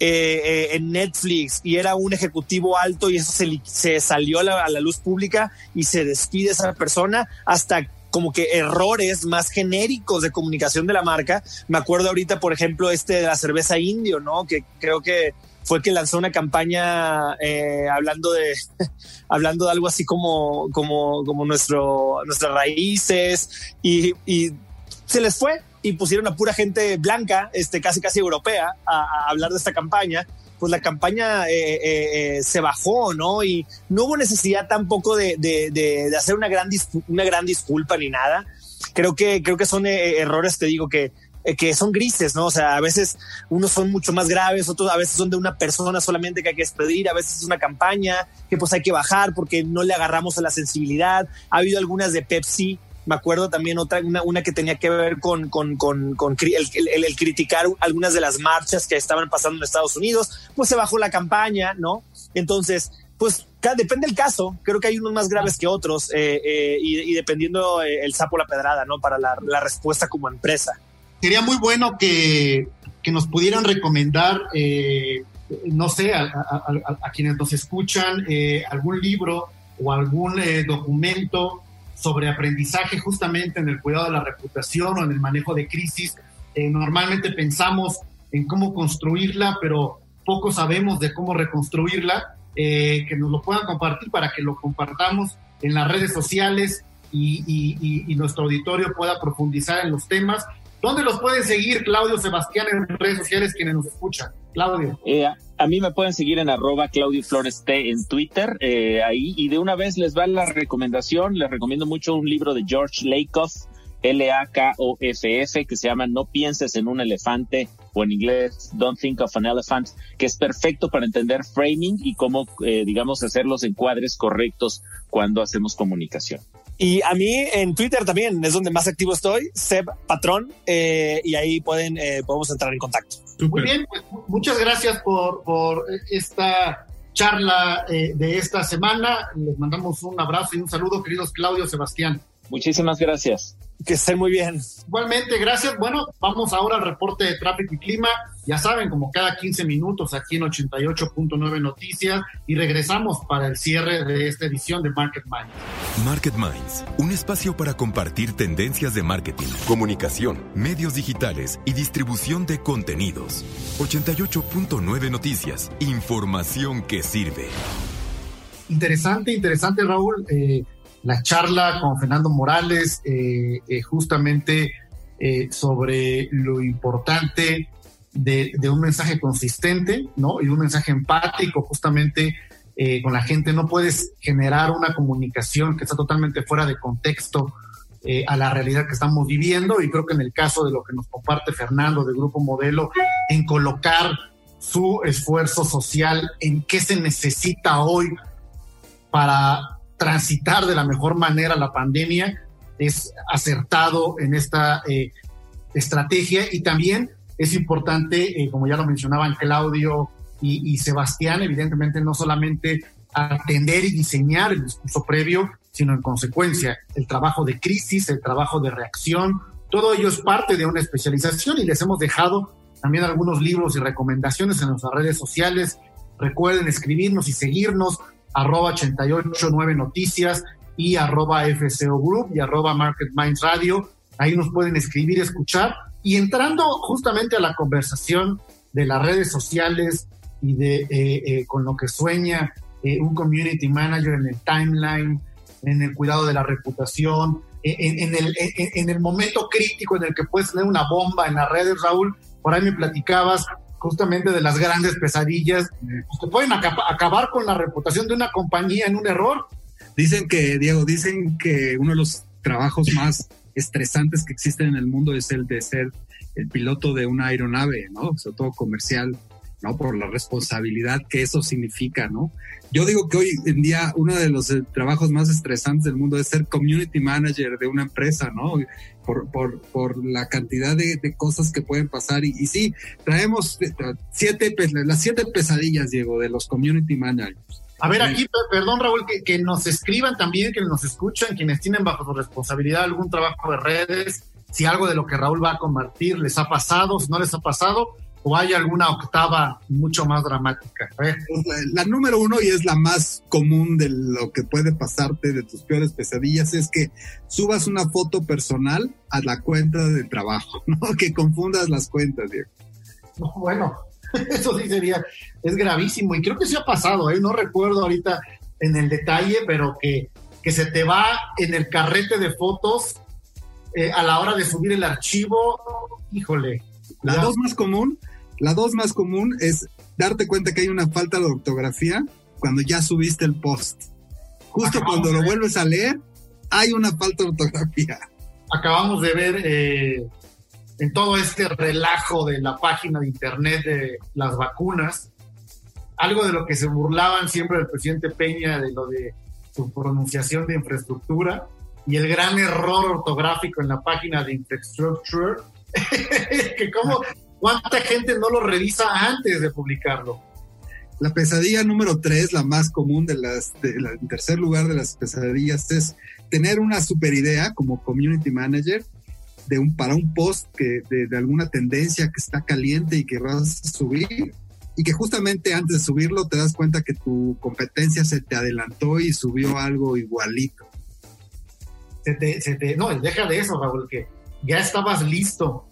eh, eh, en Netflix y era un ejecutivo alto y eso se, salió a la, luz pública y se despide esa persona hasta como que errores más genéricos de comunicación de la marca. Me acuerdo ahorita, por ejemplo, este de la cerveza indio, ¿no? Que creo que fue que lanzó una campaña eh, hablando de hablando de algo así como como como nuestro nuestras raíces y, se les fue y pusieron a pura gente blanca este casi casi europea a, hablar de esta campaña pues la campaña eh, eh, se bajó, ¿no? Y no hubo necesidad tampoco de, de, de, hacer una gran, una gran disculpa ni nada. Creo que, creo que son errores, te digo, que, eh, que son grises, ¿no? O sea, a veces unos son mucho más graves, otros a veces son de una persona solamente que hay que despedir, a veces es una campaña que pues hay que bajar porque no le agarramos a la sensibilidad. Ha habido algunas de Pepsi, me acuerdo también otra, una, una que tenía que ver con, con, con, el, criticar algunas de las marchas que estaban pasando en Estados Unidos, pues se bajó la campaña, ¿no? Entonces, pues depende del caso, creo que hay unos más graves que otros eh, eh, y, dependiendo el sapo la pedrada, ¿no? Para la, respuesta como empresa sería muy bueno que, nos pudieran recomendar eh, no sé, a, quienes nos escuchan, eh, algún libro o algún eh, documento sobre aprendizaje justamente en el cuidado de la reputación o en el manejo de crisis. normalmente pensamos en cómo construirla, pero poco sabemos de cómo reconstruirla, que nos lo puedan compartir para que lo compartamos en las redes sociales y, y nuestro auditorio pueda profundizar en los temas ¿Dónde los pueden seguir, Claudio Sebastián, en redes sociales quienes nos escuchan? Claudio. Eh, a mí me pueden seguir en arroba Claudio Flores T en Twitter, eh, ahí, y de una vez les va la recomendación, les recomiendo mucho un libro de George Lakoff, L-A-K-O-F-F, que se llama No pienses en un elefante, o en inglés Don't Think of an Elephant, que es perfecto para entender framing y cómo, eh, digamos, hacer los encuadres correctos cuando hacemos comunicación. Y a mí en Twitter también es donde más activo estoy, Seb Patrón, eh, y ahí pueden, eh, podemos entrar en contacto. Muy bien, pues, muchas gracias por, por esta charla eh, de esta semana. Les mandamos un abrazo y un saludo, queridos Claudio Sebastián. Muchísimas gracias. Que estén muy bien. Igualmente, gracias. Bueno, vamos ahora al reporte de tráfico y clima. Ya saben, como cada 15 minutos aquí en 88.9 Noticias y regresamos para el cierre de esta edición de Market Minds. Market Minds, un espacio para compartir tendencias de marketing, comunicación, medios digitales y distribución de contenidos. 88.9 Noticias, información que sirve. Interesante, interesante, Raúl. Eh, la charla con Fernando Morales eh, eh, justamente eh, sobre lo importante de, un mensaje consistente, ¿no? Y un mensaje empático justamente con la gente. No puedes generar una comunicación que está totalmente fuera de contexto a la realidad que estamos viviendo y creo que en el caso de lo que nos comparte Fernando de Grupo Modelo, en colocar su esfuerzo social en qué se necesita hoy para transitar de la mejor manera la pandemia, es acertado en esta eh, estrategia. Y también es importante, eh, como ya lo mencionaban Claudio y, Sebastián, evidentemente no solamente atender y diseñar el discurso previo, sino en consecuencia el trabajo de crisis, el trabajo de reacción, todo ello es parte de una especialización y les hemos dejado también algunos libros y recomendaciones en nuestras redes sociales. Recuerden escribirnos y seguirnos arroba 889 Noticias y arroba FCO Group y arroba Market Minds Radio. Ahí nos pueden escribir, escuchar y entrando justamente a la conversación de las redes sociales y de eh, eh, con lo que sueña eh, un community manager en el timeline, en el cuidado de la reputación, en, el, en, el momento crítico en el que puedes tener una bomba en las redes, Raúl. Por ahí me platicabas justamente de las grandes pesadillas pues, que pueden acabar con la reputación de una compañía en un error. Dicen que, Diego, dicen que uno de los trabajos más estresantes que existen en el mundo es el de ser el piloto de una aeronave, ¿no? Sobre todo comercial, ¿no? Por la responsabilidad que eso significa, ¿no? Yo digo que hoy en día uno de los eh, trabajos más estresantes del mundo es ser community manager de una empresa, ¿no? Por, por, por la cantidad de, de, cosas que pueden pasar. Y, y sí, traemos eh, siete, las siete pesadillas, Diego, de los community managers. A ver, aquí, perdón Raúl, que, que, nos escriban también, que nos escuchan, quienes tienen bajo su responsabilidad algún trabajo de redes, si algo de lo que Raúl va a compartir les ha pasado, si no les ha pasado, o hay alguna octava mucho más dramática? Pues la, número uno y es la más común de lo que puede pasarte de tus peores pesadillas es que subas una foto personal a la cuenta de trabajo, ¿no? Que confundas las cuentas, Diego. No, bueno, eso sí sería, es gravísimo y creo que se ha pasado, ¿eh? No recuerdo ahorita en el detalle, pero que, que se te va en el carrete de fotos eh, a la hora de subir el archivo, híjole. La dos más común la dos más común es darte cuenta que hay una falta de ortografía cuando ya subiste el post. Justo cuando lo vuelves a leer, hay una falta de ortografía. Acabamos de ver eh, en todo este relajo de la página de internet de las vacunas, algo de lo que se burlaban siempre del presidente Peña, de lo de su pronunciación de infraestructura y el gran error ortográfico en la página de infrastructure, que como ¿Cuánta gente no lo revisa antes de publicarlo? La pesadilla número tres, la más común de las, en tercer lugar de las pesadillas, es tener una super idea como community manager de un, para un post que, de, alguna tendencia que está caliente y que vas a subir y que justamente antes de subirlo te das cuenta que tu competencia se te adelantó y subió algo igualito. Se te, se te, no, deja de eso, Raúl, que ya estabas listo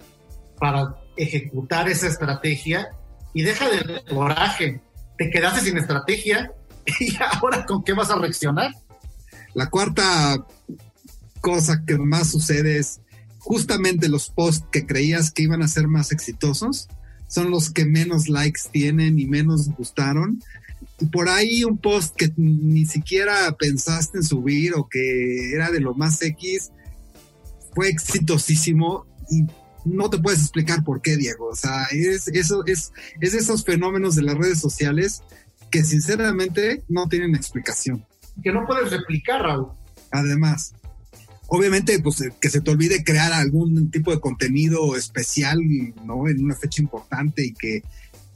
para ejecutar esa estrategia y deja de coraje. Te quedaste sin estrategia y ahora con qué vas a reaccionar. La cuarta cosa que más sucede es justamente los posts que creías que iban a ser más exitosos son los que menos likes tienen y menos gustaron. Y por ahí un post que ni siquiera pensaste en subir o que era de lo más X fue exitosísimo y no te puedes explicar por qué, Diego. O sea, es, eso, es, es esos fenómenos de las redes sociales que sinceramente no tienen explicación. Que no puedes replicar, Raúl. Además, obviamente, pues eh, que se te olvide crear algún tipo de contenido especial, ¿no? En una fecha importante y que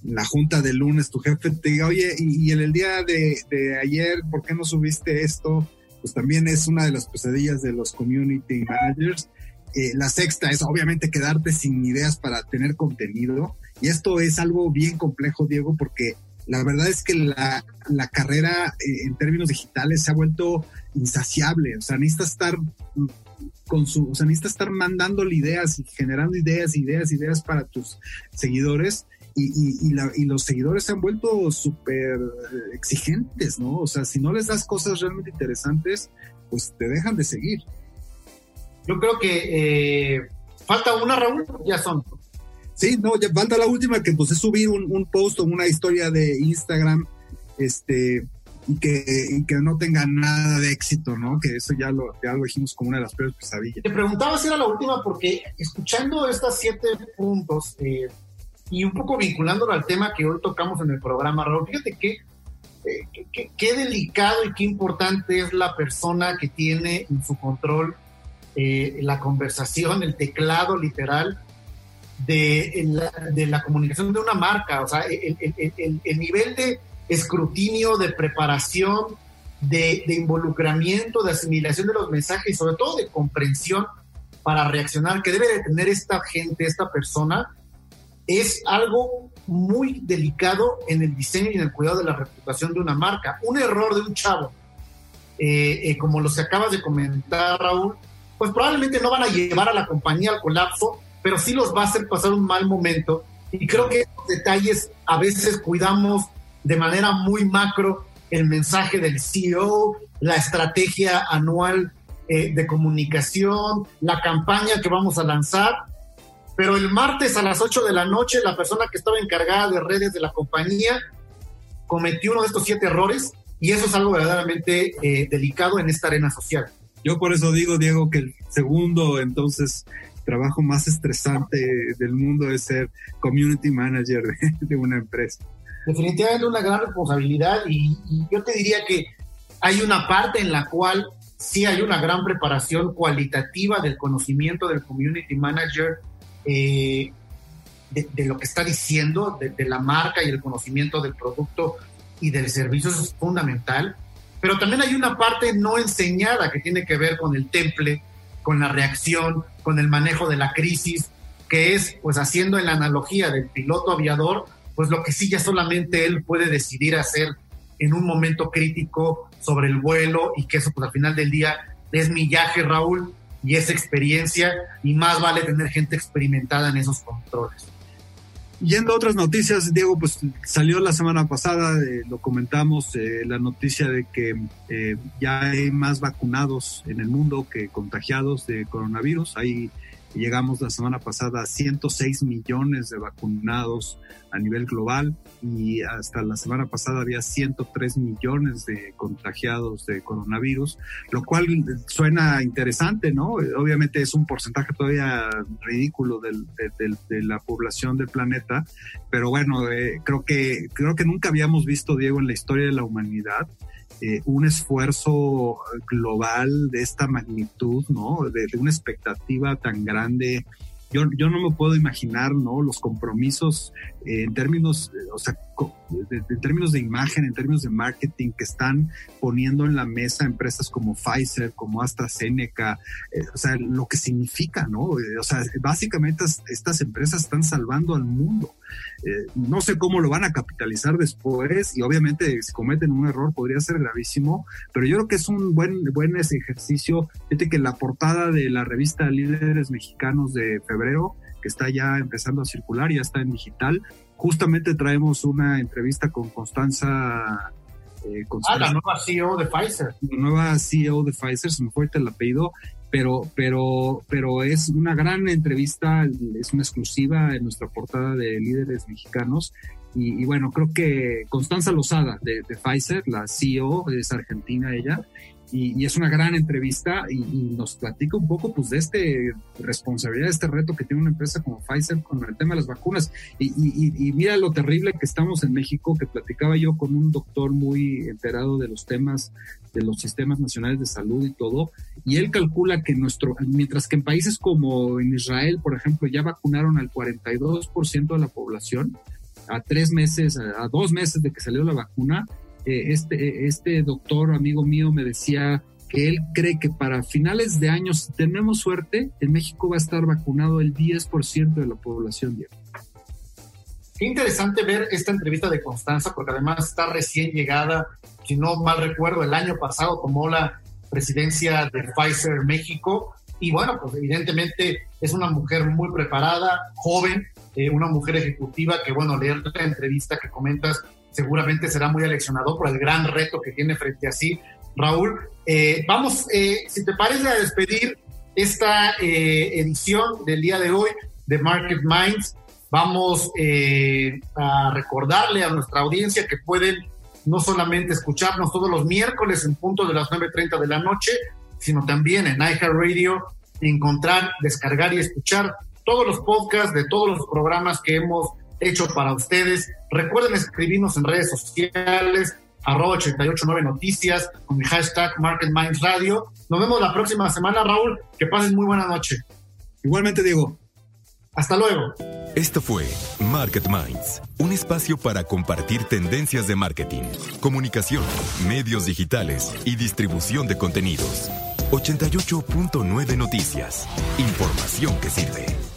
la junta del lunes tu jefe te diga, oye, y, en el día de, de, ayer, ¿por qué no subiste esto? Pues también es una de las pesadillas de los community managers. Eh, la sexta es obviamente quedarte sin ideas para tener contenido. Y esto es algo bien complejo, Diego, porque la verdad es que la, la carrera eh, en términos digitales se ha vuelto insaciable. O sea, necesitas estar con su, o sea, necesitas estar mandándole ideas y generando ideas, ideas, ideas para tus seguidores. Y, y, y los seguidores se han vuelto súper exigentes, ¿no? O sea, si no les das cosas realmente interesantes, pues te dejan de seguir. Yo creo que eh, falta una, Raúl, ya son. Sí, no, ya falta la última que pues es subir un, un post o una historia de Instagram, este, y que, que no tenga nada de éxito, ¿no? Que eso ya lo, ya lo dijimos como una de las peores pesadillas. Te preguntaba si era la última porque escuchando estas siete puntos eh, y un poco vinculándolo al tema que hoy tocamos en el programa, Raúl, fíjate que eh, qué delicado y qué importante es la persona que tiene en su control eh, la conversación, el teclado literal de, la, comunicación de una marca, o sea, el nivel de escrutinio, de preparación, de, involucramiento, de asimilación de los mensajes y sobre todo de comprensión para reaccionar que debe de tener esta gente, esta persona, es algo muy delicado en el diseño y en el cuidado de la reputación de una marca. Un error de un chavo, eh, eh, como los que acabas de comentar, Raúl, pues probablemente no van a llevar a la compañía al colapso, pero sí los va a hacer pasar un mal momento. Y creo que esos detalles a veces cuidamos de manera muy macro el mensaje del CEO, la estrategia anual eh, de comunicación, la campaña que vamos a lanzar. Pero el martes a las 8 de la noche, la persona que estaba encargada de redes de la compañía cometió uno de estos siete errores y eso es algo verdaderamente eh, delicado en esta arena social. Yo por eso digo, Diego, que el segundo, entonces, trabajo más estresante del mundo es ser community manager de una empresa definitivamente una gran responsabilidad y, yo te diría que hay una parte en la cual sí hay una gran preparación cualitativa del conocimiento del community manager eh, de, lo que está diciendo, de, de, la marca y el conocimiento del producto y del servicio, eso es fundamental. Pero también hay una parte no enseñada que tiene que ver con el temple, con la reacción, con el manejo de la crisis, que es, pues haciendo en la analogía del piloto aviador, pues lo que sí ya solamente él puede decidir hacer en un momento crítico sobre el vuelo y que eso pues al final del día es millaje, Raúl, y es experiencia y más vale tener gente experimentada en esos controles. Yendo a otras noticias, Diego, pues salió la semana pasada, eh, lo comentamos, eh, la noticia de que eh, ya hay más vacunados en el mundo que contagiados de coronavirus. Hay Llegamos la semana pasada a 106 millones de vacunados a nivel global y hasta la semana pasada había 103 millones de contagiados de coronavirus, lo cual suena interesante, ¿no? Obviamente es un porcentaje todavía ridículo del, de, la población del planeta, pero bueno, eh, creo, que, creo que nunca habíamos visto, Diego, en la historia de la humanidad eh, un esfuerzo global de esta magnitud, ¿no? De, una expectativa tan grande. Yo, yo, no me puedo imaginar, ¿no? Los compromisos eh, en términos, o sea, en términos de imagen, en términos de marketing, que están poniendo en la mesa empresas como Pfizer, como AstraZeneca, eh, o sea, lo que significa, ¿no? Eh, o sea, básicamente estas empresas están salvando al mundo. Eh, no sé cómo lo van a capitalizar después y obviamente si cometen un error podría ser gravísimo, pero yo creo que es un buen, buen ejercicio. Fíjate que la portada de la revista Líderes Mexicanos de febrero, que está ya empezando a circular, ya está en digital, justamente traemos una entrevista con Constanza. Eh, ah, la nueva CEO de Pfizer. La nueva CEO de Pfizer, se me fue el apellido, pero, pero, pero es una gran entrevista, es una exclusiva en nuestra portada de líderes mexicanos. Y, bueno, creo que Constanza Lozada de, de, Pfizer, la CEO, es argentina ella, y, es una gran entrevista y, nos platica un poco pues de este responsabilidad, de este reto que tiene una empresa como Pfizer con el tema de las vacunas. Y, mira lo terrible que estamos en México, que platicaba yo con un doctor muy enterado de los temas de los sistemas nacionales de salud y todo, y él calcula que nuestro, mientras que en países como en Israel, por ejemplo, ya vacunaron al 42% de la población, a tres meses, a dos meses de que salió la vacuna, eh, este, este doctor amigo mío me decía que él cree que para finales de año, si tenemos suerte, en México va a estar vacunado el 10% de la población. Qué interesante ver esta entrevista de Constanza, porque además está recién llegada, si no mal recuerdo, el año pasado tomó la presidencia de Pfizer México. Y bueno, pues evidentemente es una mujer muy preparada, joven, eh, una mujer ejecutiva que, bueno, leer la entrevista que comentas seguramente será muy aleccionador por el gran reto que tiene frente a sí Raúl. Eh, vamos, eh, si te parece, a despedir esta eh, edición del día de hoy de Market Minds. Vamos a recordarle a nuestra audiencia que pueden no solamente escucharnos todos los miércoles en punto de las 9.30 de la noche, sino también en iHeartRadio, encontrar, descargar y escuchar todos los podcasts de todos los programas que hemos hecho para ustedes. Recuerden escribirnos en redes sociales, arroba 889 Noticias, con mi hashtag Market Minds Radio. Nos vemos la próxima semana, Raúl. Que pasen muy buena noche. Igualmente, Diego. Hasta luego. Esto fue Market Minds, un espacio para compartir tendencias de marketing, comunicación, medios digitales y distribución de contenidos. 88.9 Noticias. Información que sirve.